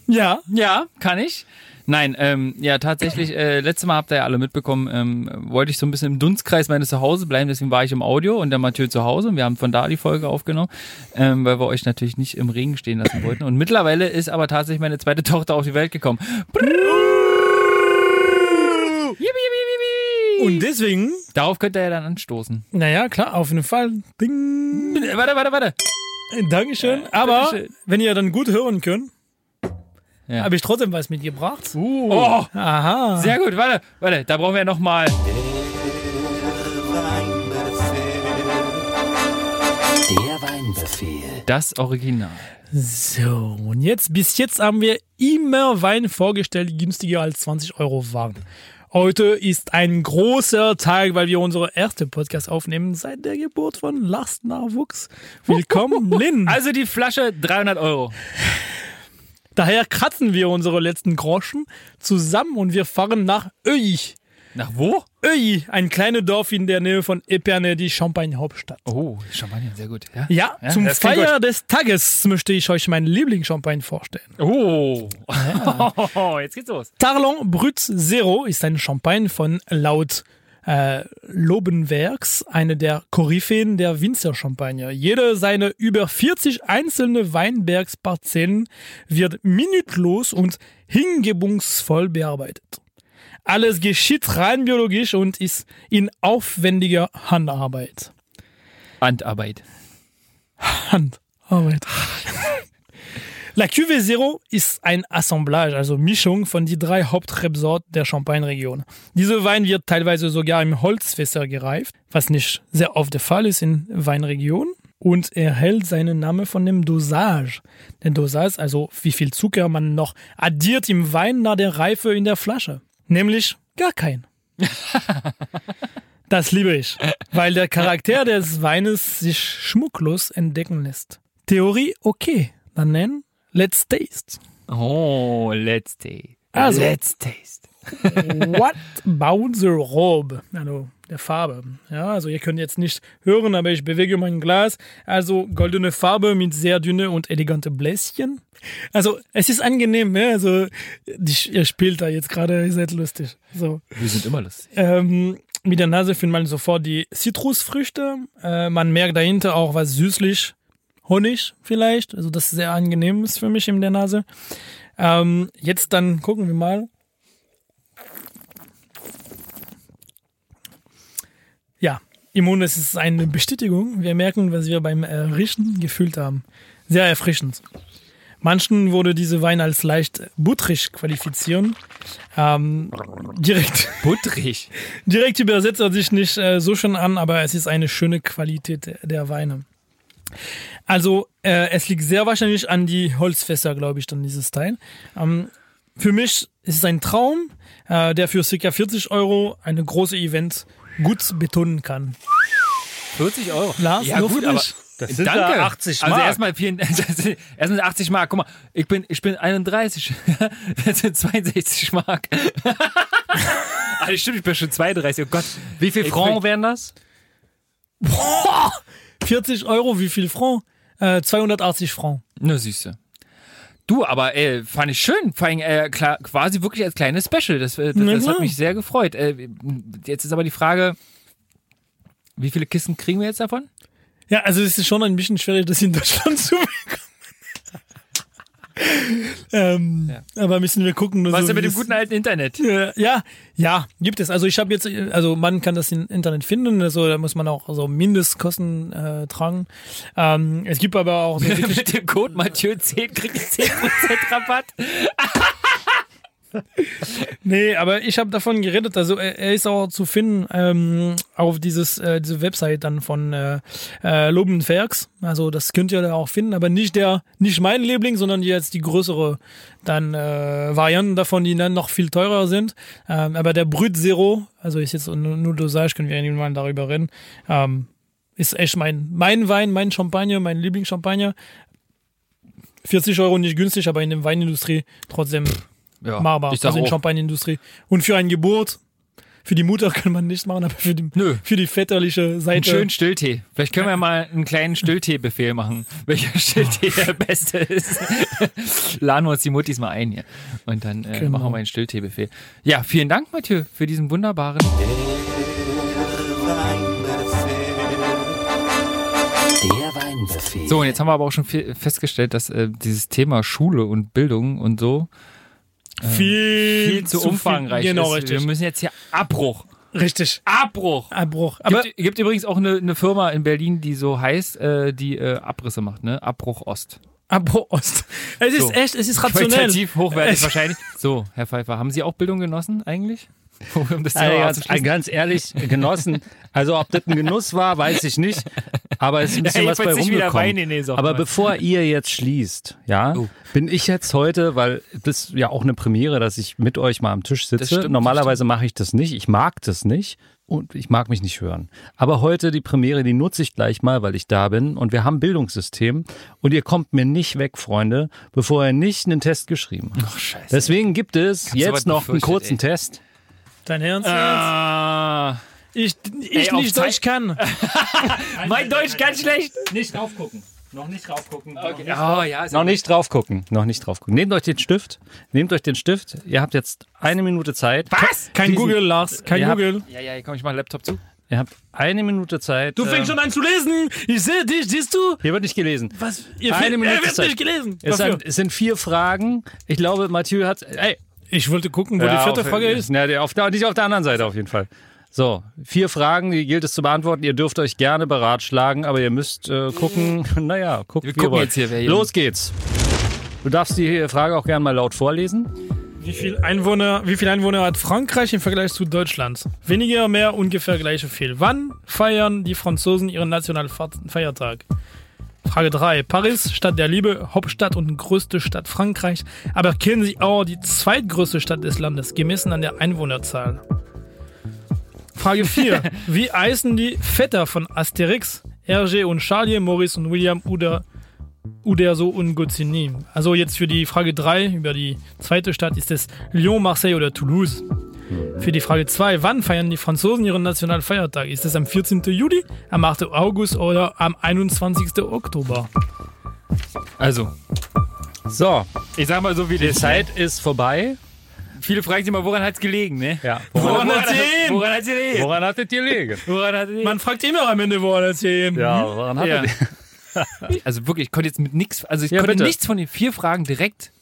Ja. ja, kann ich. Nein, ähm, ja, tatsächlich, äh, letztes Mal habt ihr ja alle mitbekommen, ähm, wollte ich so ein bisschen im Dunstkreis meines Zuhause bleiben, deswegen war ich im Audio und der Mathieu zu Hause und wir haben von da die Folge aufgenommen, ähm, weil wir euch natürlich nicht im Regen stehen lassen wollten. Und mittlerweile ist aber tatsächlich meine zweite Tochter auf die Welt gekommen. Und deswegen, Darauf könnt ihr ja dann anstoßen. naja, klar, auf jeden Fall. Ding. Warte, warte, warte. Dankeschön. Aber bitteschön. wenn ihr dann gut hören könnt, Ja. habe ich trotzdem was mitgebracht. Oh, Aha. sehr gut, warte, warte, da brauchen wir nochmal. Der Weinbefehl. Das Original. So, und jetzt, bis jetzt haben wir immer Wein vorgestellt, die günstiger als 20 Euro waren. Heute ist ein großer Tag, weil wir unsere erste Podcast aufnehmen seit der Geburt von Lars Nachwuchs. Willkommen, Lynn. Also die Flasche 300 Euro. Daher kratzen wir unsere letzten Groschen zusammen und wir fahren nach Öich. Nach wo? Öi, ein kleines Dorf in der Nähe von Epernay, die Champagne-Hauptstadt. Oh, Champagner, sehr gut. Ja, Ja, Ja, zum Feier des Tages möchte ich euch meinen Lieblingschampagne vorstellen. Oh. Jetzt geht's los. Tarlon Brut Zero ist ein Champagne von laut äh, Lobenwerks, eine der Koryphäen der Winzerchampagner. Jede seiner über 40 einzelne Weinbergsparzellen wird minutlos und hingebungsvoll bearbeitet. Alles geschieht rein biologisch und ist in aufwendiger Handarbeit. Handarbeit. Handarbeit. La Cuvée Zero ist ein Assemblage, also Mischung von die drei Hauptrebsorten der Champagne-Region. Diese Wein wird teilweise sogar im Holzfässer gereift, was nicht sehr oft der Fall ist in Weinregionen. Und erhält seinen Namen von dem Dosage. Der Dosage, also wie viel Zucker man noch addiert im Wein nach der Reife in der Flasche. Nämlich gar kein. Das liebe ich, weil der Charakter des Weines sich schmucklos entdecken lässt. Theorie okay, dann nennen Let's Taste. Oh, let's taste. Also. let's taste. What about the robe? Also der Farbe. Ja, also ihr könnt jetzt nicht hören, aber ich bewege mein Glas. Also goldene Farbe mit sehr dünne und elegante Bläschen. Also es ist angenehm, ne? Also die, ihr spielt da jetzt gerade, ihr seid lustig. So. Wir sind immer lustig. Ähm, mit der Nase findet man sofort die Zitrusfrüchte. Äh, man merkt dahinter auch was süßlich. Honig vielleicht. Also das sehr angenehm ist für mich in der Nase. Ähm, jetzt dann gucken wir mal. Ja, Immun, es ist eine Bestätigung. Wir merken, was wir beim Riechen gefühlt haben. Sehr erfrischend. Manchen wurde diese Wein als leicht butterig qualifizieren. Ähm, direkt, Butterig. direkt übersetzt er sich nicht äh, so schön an, aber es ist eine schöne Qualität der Weine. Also äh, es liegt sehr wahrscheinlich an die Holzfässer, glaube ich, dann dieses Teil. Ähm, für mich ist es ein Traum, äh, der für ca. 40 Euro eine große Event gut betonen kann. 40 Euro. Lars, ja, nur gut, für aber. dich. Das sind Danke. ja 80 Also Mark. erstmal vielen, erstmal 80 Mark. Guck mal, ich bin, ich bin 31. Das sind 62 Mark. also stimmt, ich bin schon 32. Oh Gott. Wie viel Franc wären das? 40 Euro, wie viel Franc? Äh, 280 Franc. Na, süße. Du, aber äh, fand ich schön. Vor allem, äh, klar, quasi wirklich als kleines Special. Das, äh, das, Na das hat mich sehr gefreut. Äh, jetzt ist aber die Frage, wie viele Kisten kriegen wir jetzt davon? Ja, also es ist schon ein bisschen schwierig, das in Deutschland zu bekommen. ähm, Aber müssen wir gucken. Was so, ist denn mit dem guten alten Internet? Äh, ja, ja, gibt es. Also ich habe jetzt, also man kann das im Internet finden, also da muss man auch so Mindestkosten äh, tragen. Ähm, es gibt aber auch so mit dem Code Mathieu 10 kriegt ihr 10% Rabatt. nee, aber ich habe davon geredet, also er, er ist auch zu finden ähm, auf dieses äh, diese Website dann von äh, äh, Lobenwerks. Also das könnt ihr da auch finden, aber nicht der, nicht mein Liebling, sondern jetzt die größere dann äh, Varianten davon, die dann noch viel teurer sind. Ähm, aber der Brut Zero, also ist jetzt nur, nur Dosage, können wir irgendwann darüber reden. Ähm, ist echt mein, mein Wein, mein Champagner, mein Lieblingschampagner. 40 Euro nicht günstig, aber in der Weinindustrie trotzdem Ja, machbar. Ich sag Also in auch, Champagnerindustrie. Und für eine Geburt, für die Mutter kann man nicht machen, aber für die, Nö. für die väterliche einen Seite. schönen Stilltee. Vielleicht können wir mal einen kleinen Stilltee-Befehl machen, welcher Stilltee der beste ist. Laden wir uns die Muttis mal ein hier. Und dann äh, Genau. machen wir mal einen Stilltee-Befehl. Ja, vielen Dank, Mathieu, für diesen wunderbaren. Der Weinbefehl. So, und jetzt haben wir aber auch schon festgestellt, dass äh, dieses Thema Schule und Bildung und so viel, viel zu, umfangreich Genau, ist. Wir richtig. müssen jetzt hier Abbruch. Richtig. Abbruch. Abbruch. Aber gibt, gibt übrigens auch eine, eine Firma in Berlin, die so heißt, äh, die äh, Abrisse macht, ne? Abbruch Ost. Abbruch Ost. Es ist So. echt, es ist rationell. Qualitativ hochwertig Es- wahrscheinlich. So, Herr Pfeiffer, haben Sie auch Bildung genossen eigentlich? Um das Also ganz, ganz ehrlich, genossen. Also ob das ein Genuss war, weiß ich nicht. Aber es ist ein bisschen Ja, was bei rumgekommen. Aber bevor ihr jetzt schließt, ja, Oh. bin ich jetzt heute, weil das ist ja auch eine Premiere, dass ich mit euch mal am Tisch sitze. stimmt, Normalerweise mache ich das nicht. Ich mag das nicht und ich mag mich nicht hören. Aber heute die Premiere, die nutze ich gleich mal, weil ich da bin und wir haben Bildungssystem und ihr kommt mir nicht weg, Freunde, bevor ihr nicht einen Test geschrieben habt. Ach, scheiße. Deswegen gibt es was jetzt noch einen kurzen ey. Test. Dein Ernst Ah. Ich, ich Ey, nicht Zeit- Deutsch kann. Mein Deutsch ganz schlecht. Nicht draufgucken. Noch nicht draufgucken. Okay. Oh, ja, Noch nicht drauf gucken. Noch nicht drauf gucken. Nehmt euch den Stift. Nehmt euch den Stift. Ihr habt jetzt eine Minute Zeit. Was? Kein Diesen- Google, Lars. Kein Ihr habt- Google. Ja, ja, komm, ich mach Laptop zu. Ihr habt eine Minute Zeit. Du fängst Ähm, schon an zu lesen. Ich sehe dich, siehst du? Hier wird nicht gelesen. Was? Ihr Eine fängt- Minute er wird Zeit. nicht gelesen. Es Dafür. sind, es sind vier Fragen. Ich glaube, Mathieu hat. Ey, Ich wollte gucken, wo die vierte auf- Frage ist. Ja, auf der, nicht auf der anderen Seite auf jeden Fall. So, vier Fragen, die gilt es zu beantworten. Ihr dürft euch gerne beratschlagen, aber ihr müsst äh, gucken. Naja, guckt, Wir wie ihr gucken wollt. jetzt hier, wer hier- Los geht's. Du darfst die Frage auch gerne mal laut vorlesen. Wie viel Einwohner, wie viel Einwohner hat Frankreich im Vergleich zu Deutschland? Weniger, mehr, ungefähr gleich viel. Wann feiern die Franzosen ihren Nationalfeiertag? Frage 3. Paris, Stadt der Liebe, Hauptstadt und größte Stadt Frankreichs. Aber kennen Sie auch die zweitgrößte Stadt des Landes, gemessen an der Einwohnerzahl? Frage 4. Wie heißen die Vetter von Asterix? Hergé und Charlie, Maurice und William oder Uderso und Goscinny. Also jetzt für die Frage 3 über die zweite Stadt ist es Lyon, Marseille oder Toulouse. Für die Frage 2, wann feiern die Franzosen ihren Nationalfeiertag? Ist es am 14. Juli, am 8. August oder am 21. Oktober? Also, So, ich sag mal so wie die. Zeit ist vorbei. Viele fragen sich immer, woran hat's gelegen, ne? Ja. Woran hat's gelegen? Woran hat's gelegen? Woran hat es gelegen? Woran hat's gelegen? Man fragt immer am Ende, woran das hier eben. Ja, woran hat Ja. es Also wirklich, ich konnte jetzt mit nichts, also ich Ja, konnte bitte. nichts von den vier Fragen direkt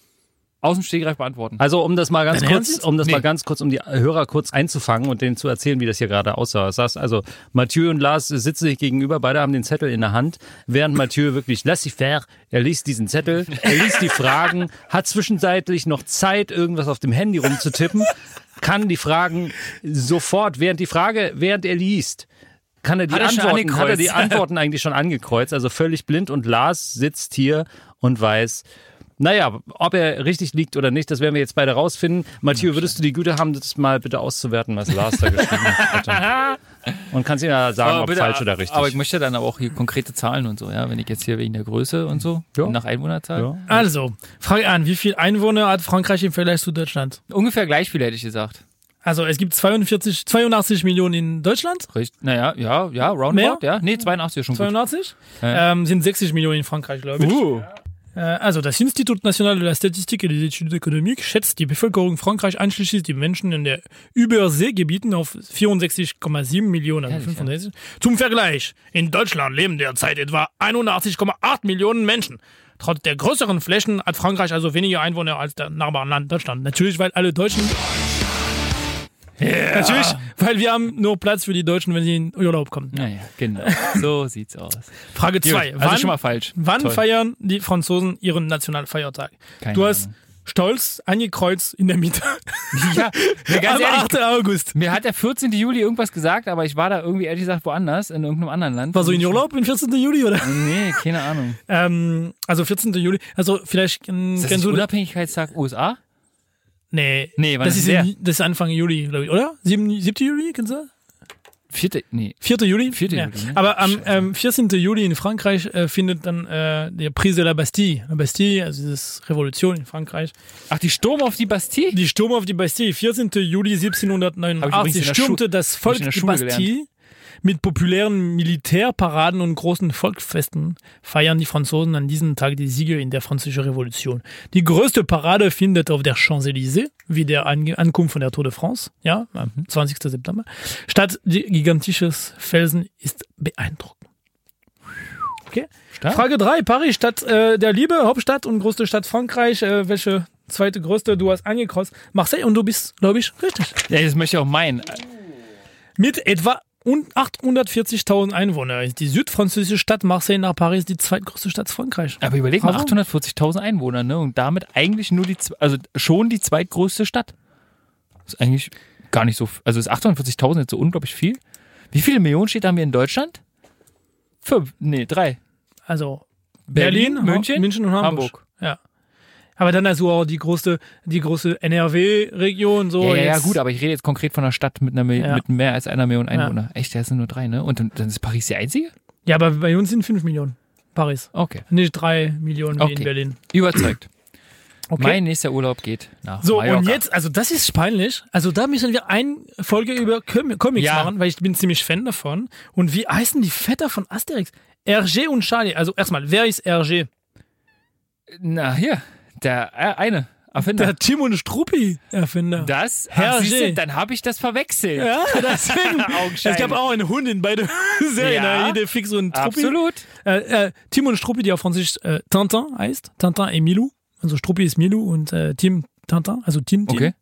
aus dem Stegreif beantworten. Also um das mal ganz Dein kurz, um das Nee. mal ganz kurz, um die Hörer kurz einzufangen und denen zu erzählen, wie das hier gerade aussah. Das heißt also, Mathieu und Lars sitzen sich gegenüber, beide haben den Zettel in der Hand, während Mathieu wirklich laissez-faire, er liest diesen Zettel, er liest die Fragen, hat zwischenzeitlich noch Zeit, irgendwas auf dem Handy rumzutippen, kann die Fragen sofort, während die Frage, während er liest, kann er die Hat er Antworten, hat er die? Antworten eigentlich schon angekreuzt, also völlig blind und Lars sitzt hier und weiß, naja, ob er richtig liegt oder nicht, das werden wir jetzt beide rausfinden. Mathieu, würdest du die Güte haben, das mal bitte auszuwerten, was Lars da geschrieben hat? Und kannst ihm ja sagen, Aber ob bitte, falsch oder richtig. Aber ich möchte dann aber auch hier konkrete Zahlen und so, ja. Wenn ich jetzt hier wegen der Größe und so, Ja. nach Einwohnerzahl. Ja. Also, Frage an, wie viel Einwohner hat Frankreich im Vergleich zu Deutschland? Ungefähr gleich viel hätte ich gesagt. Also es gibt 42, 82 Millionen in Deutschland, Richtig. Naja, ja, ja, roundabout, Mehr? ja. Nee, 82 ist schon gut. 82, Ja. ähm, sind 60 Millionen in Frankreich, glaube ich. Uh. Also das Institut National de la Statistique et des Études économiques schätzt die Bevölkerung Frankreich einschließlich die Menschen in der Überseegebieten auf 64,7 Millionen. Also Ehrlich, 65. Zum Vergleich, in Deutschland leben derzeit etwa 81,8 Millionen Menschen. Trotz der größeren Flächen hat Frankreich also weniger Einwohner als der Nachbarland Deutschland. Natürlich, weil alle Deutschen... Natürlich, weil wir haben nur Platz für die Deutschen, wenn sie in Urlaub kommen. Naja, genau. So sieht's aus. Frage Gut, 2. also schon mal falsch. Wann Toll. feiern die Franzosen ihren Nationalfeiertag? Keine du hast Ahnung. stolz angekreuzt in der Mitte. Ja, mir ganz Am ehrlich, 8. August. mir hat der 14. Juli irgendwas gesagt, aber ich war da irgendwie ehrlich gesagt woanders, in irgendeinem anderen Land. War so in Urlaub, den 14. Juli, oder? Nee, keine Ahnung. Ähm, also 14. Juli. Also vielleicht ähm, Ist das kennst du. Unabhängigkeitstag USA? Nee, Nee, wann das ist der? das ist Anfang Juli, glaube ich, oder? 7. 7. Juli, kennst du? Vierte, nee. 4. Juli? 4. Ja. Juli, ne? Aber am ähm, 14. Juli in Frankreich äh, findet dann äh, der Prise de la Bastille. La Bastille, also das Revolution in Frankreich. Ach, die Sturm auf die Bastille? Die Sturm auf die Bastille, 14. Juli Hab ich übrigens in 1789, der stürmte das Volk die Bastille. Mit populären Militärparaden und großen Volksfesten feiern die Franzosen an diesem Tag die Siege in der Französischen Revolution. Die größte Parade findet auf der Champs-Élysées, wie der Ange- Ankunft von der Tour de France, ja, am 20. September, statt. Gigantisches Felsen ist beeindruckend. Okay. Stark. Frage 3. Paris, Stadt äh, der Liebe, Hauptstadt und größte Stadt Frankreich. Äh, welche zweite größte? Du hast angekreuzt. Marseille und du bist, glaube ich, richtig. Ja, das möchte ich auch meinen. Mit etwa und 840.000 Einwohnern ist die südfranzösische Stadt Marseille nach Paris die zweitgrößte Stadt Frankreich. Aber überleg mal, Aber- 840.000 Einwohner, ne? Und damit eigentlich nur die, also schon die zweitgrößte Stadt. Ist eigentlich gar nicht so, also ist 840.000 jetzt so unglaublich viel? Wie viele Millionen steht haben wir in Deutschland? Fünf, nee, drei. Also Berlin, Ha- München, München und Hamburg. Hamburg. Ja. Aber dann also auch die große, die große NRW-Region, so. ja, ja, ja, gut, aber ich rede jetzt konkret von einer Stadt mit, einer, Mil- Ja. mit mehr als einer Million Einwohner. Echt, das sind nur drei, ne? Und dann, dann ist Paris die einzige? Ja, aber bei uns sind 5 Millionen. Paris. Okay. Nicht 3 Millionen wie Okay. in Berlin. Überzeugt. Okay. Mein nächster Urlaub geht nach So, Mallorca. und jetzt, also das ist peinlich. Also da müssen wir eine Folge über Com Comics Ja. machen, weil ich bin ziemlich Fan davon. Und wie heißen die Vetter von Asterix? RG und Charlie. Also erstmal, wer ist RG? Na, hier, der äh, eine Erfinder. Der Tim und Struppi Erfinder. das, Herr siehste, dann habe ich das verwechselt. ja, deswegen. es gab auch einen Hund in beide Serien, Ja. ja. jede Fix und Struppi. Absolut. Äh, äh, Tim und Struppi, die auf Französisch äh, Tintin heißt. Tintin et Milou. Also Struppi ist Milou und äh, Tim Tintin, also Tim. Tim. Okay.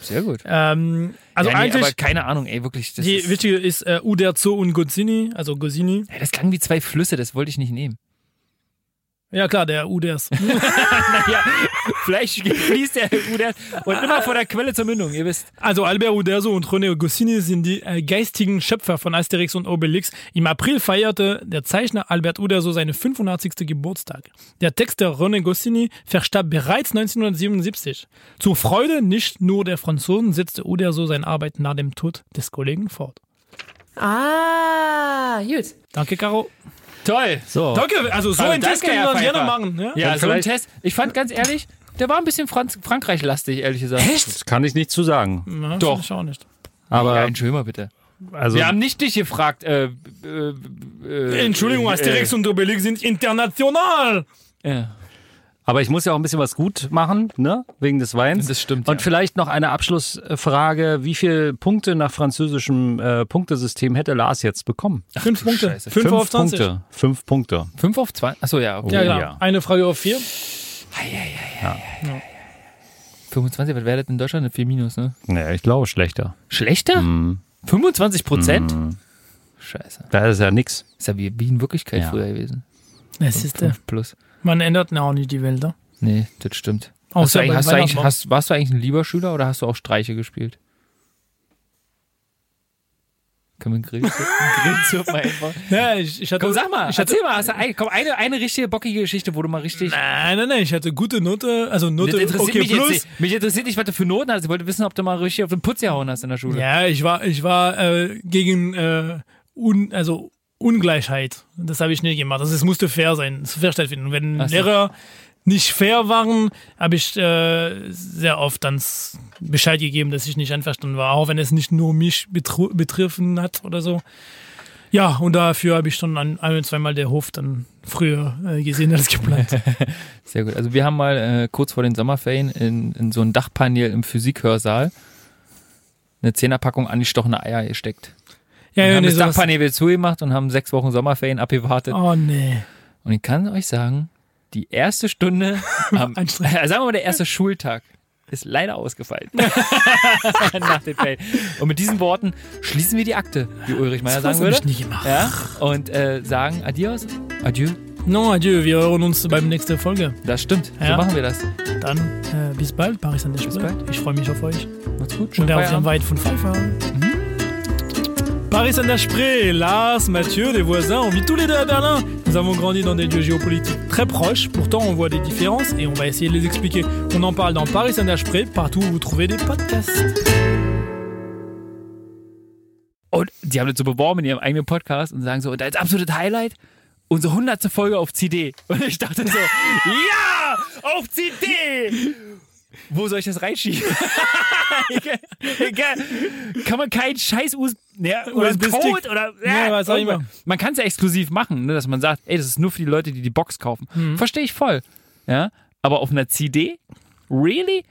Sehr gut. Ähm, also ja, nee, eigentlich, aber keine Ahnung, ey, wirklich. Das, die ist, wichtige ist äh, Uderzo und Gozzini, also Gozzini. ey, das klang wie zwei Flüsse, das wollte ich nicht nehmen. Ja klar, der Uders. naja, vielleicht fließt der Uder und immer vor der Quelle zur Mündung, ihr wisst. Also Albert Uderzo und René Goscinny sind die äh, geistigen Schöpfer von Asterix und Obelix. Im April feierte der Zeichner Albert Uderzo seinen 85. Geburtstag. Der Texter René Goscinny verstarb bereits 1977. Zur Freude nicht nur der Franzosen setzte Uderzo seine Arbeit nach dem Tod des Kollegen fort. Ah, gut. Danke, Caro. Toll. So. Danke, also so Also einen Test können wir Herr gerne machen. Ja? Ja, Dann so ein vielleicht- Test. Ich fand ganz ehrlich, der war ein bisschen Franz Frankreich-lastig, ehrlich gesagt. Das kann ich nicht zu sagen. Ja, Doch. Ich auch nicht. Aber Ja, entschuldige mal bitte. also, Wir haben nicht dich gefragt. Äh, äh, äh, Entschuldigung, Asterix äh, und Obelix sind international. Ja, aber ich muss ja auch ein bisschen was gut machen, ne? Wegen des Weins. das stimmt. Und ja. vielleicht noch eine Abschlussfrage. Wie viele Punkte nach französischem äh, Punktesystem hätte Lars jetzt bekommen? Fünf Punkte. Scheiße. Fünf, auf 20. Punkte. Fünf Punkte. Fünf auf zwei. Achso, ja, okay. Ja, genau. Ja. Eine Frage auf vier. 25, was wäre das in Deutschland? Eine 4 minus, ne? Naja, ich glaube schlechter. Schlechter? Mhm. 25 Prozent? Scheiße. Da ist ja nix. Ist ja wie, wie in Wirklichkeit Ja. früher gewesen. Es ist, 5 plus. man ändert auch nicht die Welt. Ne? Nee, das stimmt. Hast du eigentlich, hast du eigentlich, hast, warst du eigentlich ein lieber Schüler oder hast du auch Streiche gespielt? Können wir einen Grill, einen einfach? Ja, ich, ich hatte, Komm, sag mal, ich hatte, erzähl mal, hast du ein, komm, eine, eine richtige bockige Geschichte, wo du mal richtig. Nein, nein, nein, ich hatte gute Note, also Note das interessiert okay mich jetzt plus. nicht. Mich interessiert nicht, was du für Noten hast. Ich wollte wissen, ob du mal richtig auf den Putz gehauen hast in der Schule. Ja, ich war, ich war äh, gegen äh, un, also Ungleichheit. Das habe ich nicht gemacht. Also es musste fair sein, es fair stattfinden. Und wenn so. Lehrer nicht fair waren, habe ich äh, sehr oft dann Bescheid gegeben, dass ich nicht einverstanden war, auch wenn es nicht nur mich betroffen hat oder so. Ja, und dafür habe ich schon ein, ein und zweimal der Hof dann früher äh, gesehen als geplant. Sehr gut. Also wir haben mal äh, kurz vor den Sommerferien in, in so ein Dachpanel im Physikhörsaal eine Zehnerpackung angestochene Eier gesteckt. Ja, Wir ja, haben nee, das sowas- Dachpanel zugemacht und haben sechs Wochen Sommerferien abgewartet. Oh nee. Und ich kann euch sagen, die erste Stunde, am, Anstrengend. äh, sagen wir mal der erste Schultag, ist leider ausgefallen. Nach den Ferien. Und mit diesen Worten schließen wir die Akte, wie Ulrich Meier sagen Das habe würde. ich nie gemacht. Ja, und äh, sagen Adios. Adieu. Non, adieu, wir hören uns beim nächsten Folge. Das stimmt. So Ja. machen wir das. Dann äh, bis bald, Paris an der Bis bald. Ich freue mich auf euch. Macht's gut. Und Schönen der Feierabend. Weit von Pfeiffer. Paris Spree, Lars, Mathieu, des voisins, on vit tous les deux à Berlin. Nous avons grandi dans des lieux géopolitiques très proches, pourtant on voit des différences et on va essayer de les expliquer. On en parle dans Paris Spree, partout où vous trouvez des podcasts. Und die haben das so beworben in ihrem eigenen Podcast und sagen so, und als absolutes Highlight, unsere hundertste Folge auf CD. Und ich dachte so, ja, auf CD! Wo soll ich das reinschieben? Kann man keinen scheiß US ja, oder. Code oder Ja, was auch immer. Man kann es ja exklusiv machen, ne, dass man sagt, ey, das ist nur für die Leute, die die Box kaufen. Mhm. Verstehe ich voll. Ja, aber auf einer CD? Really?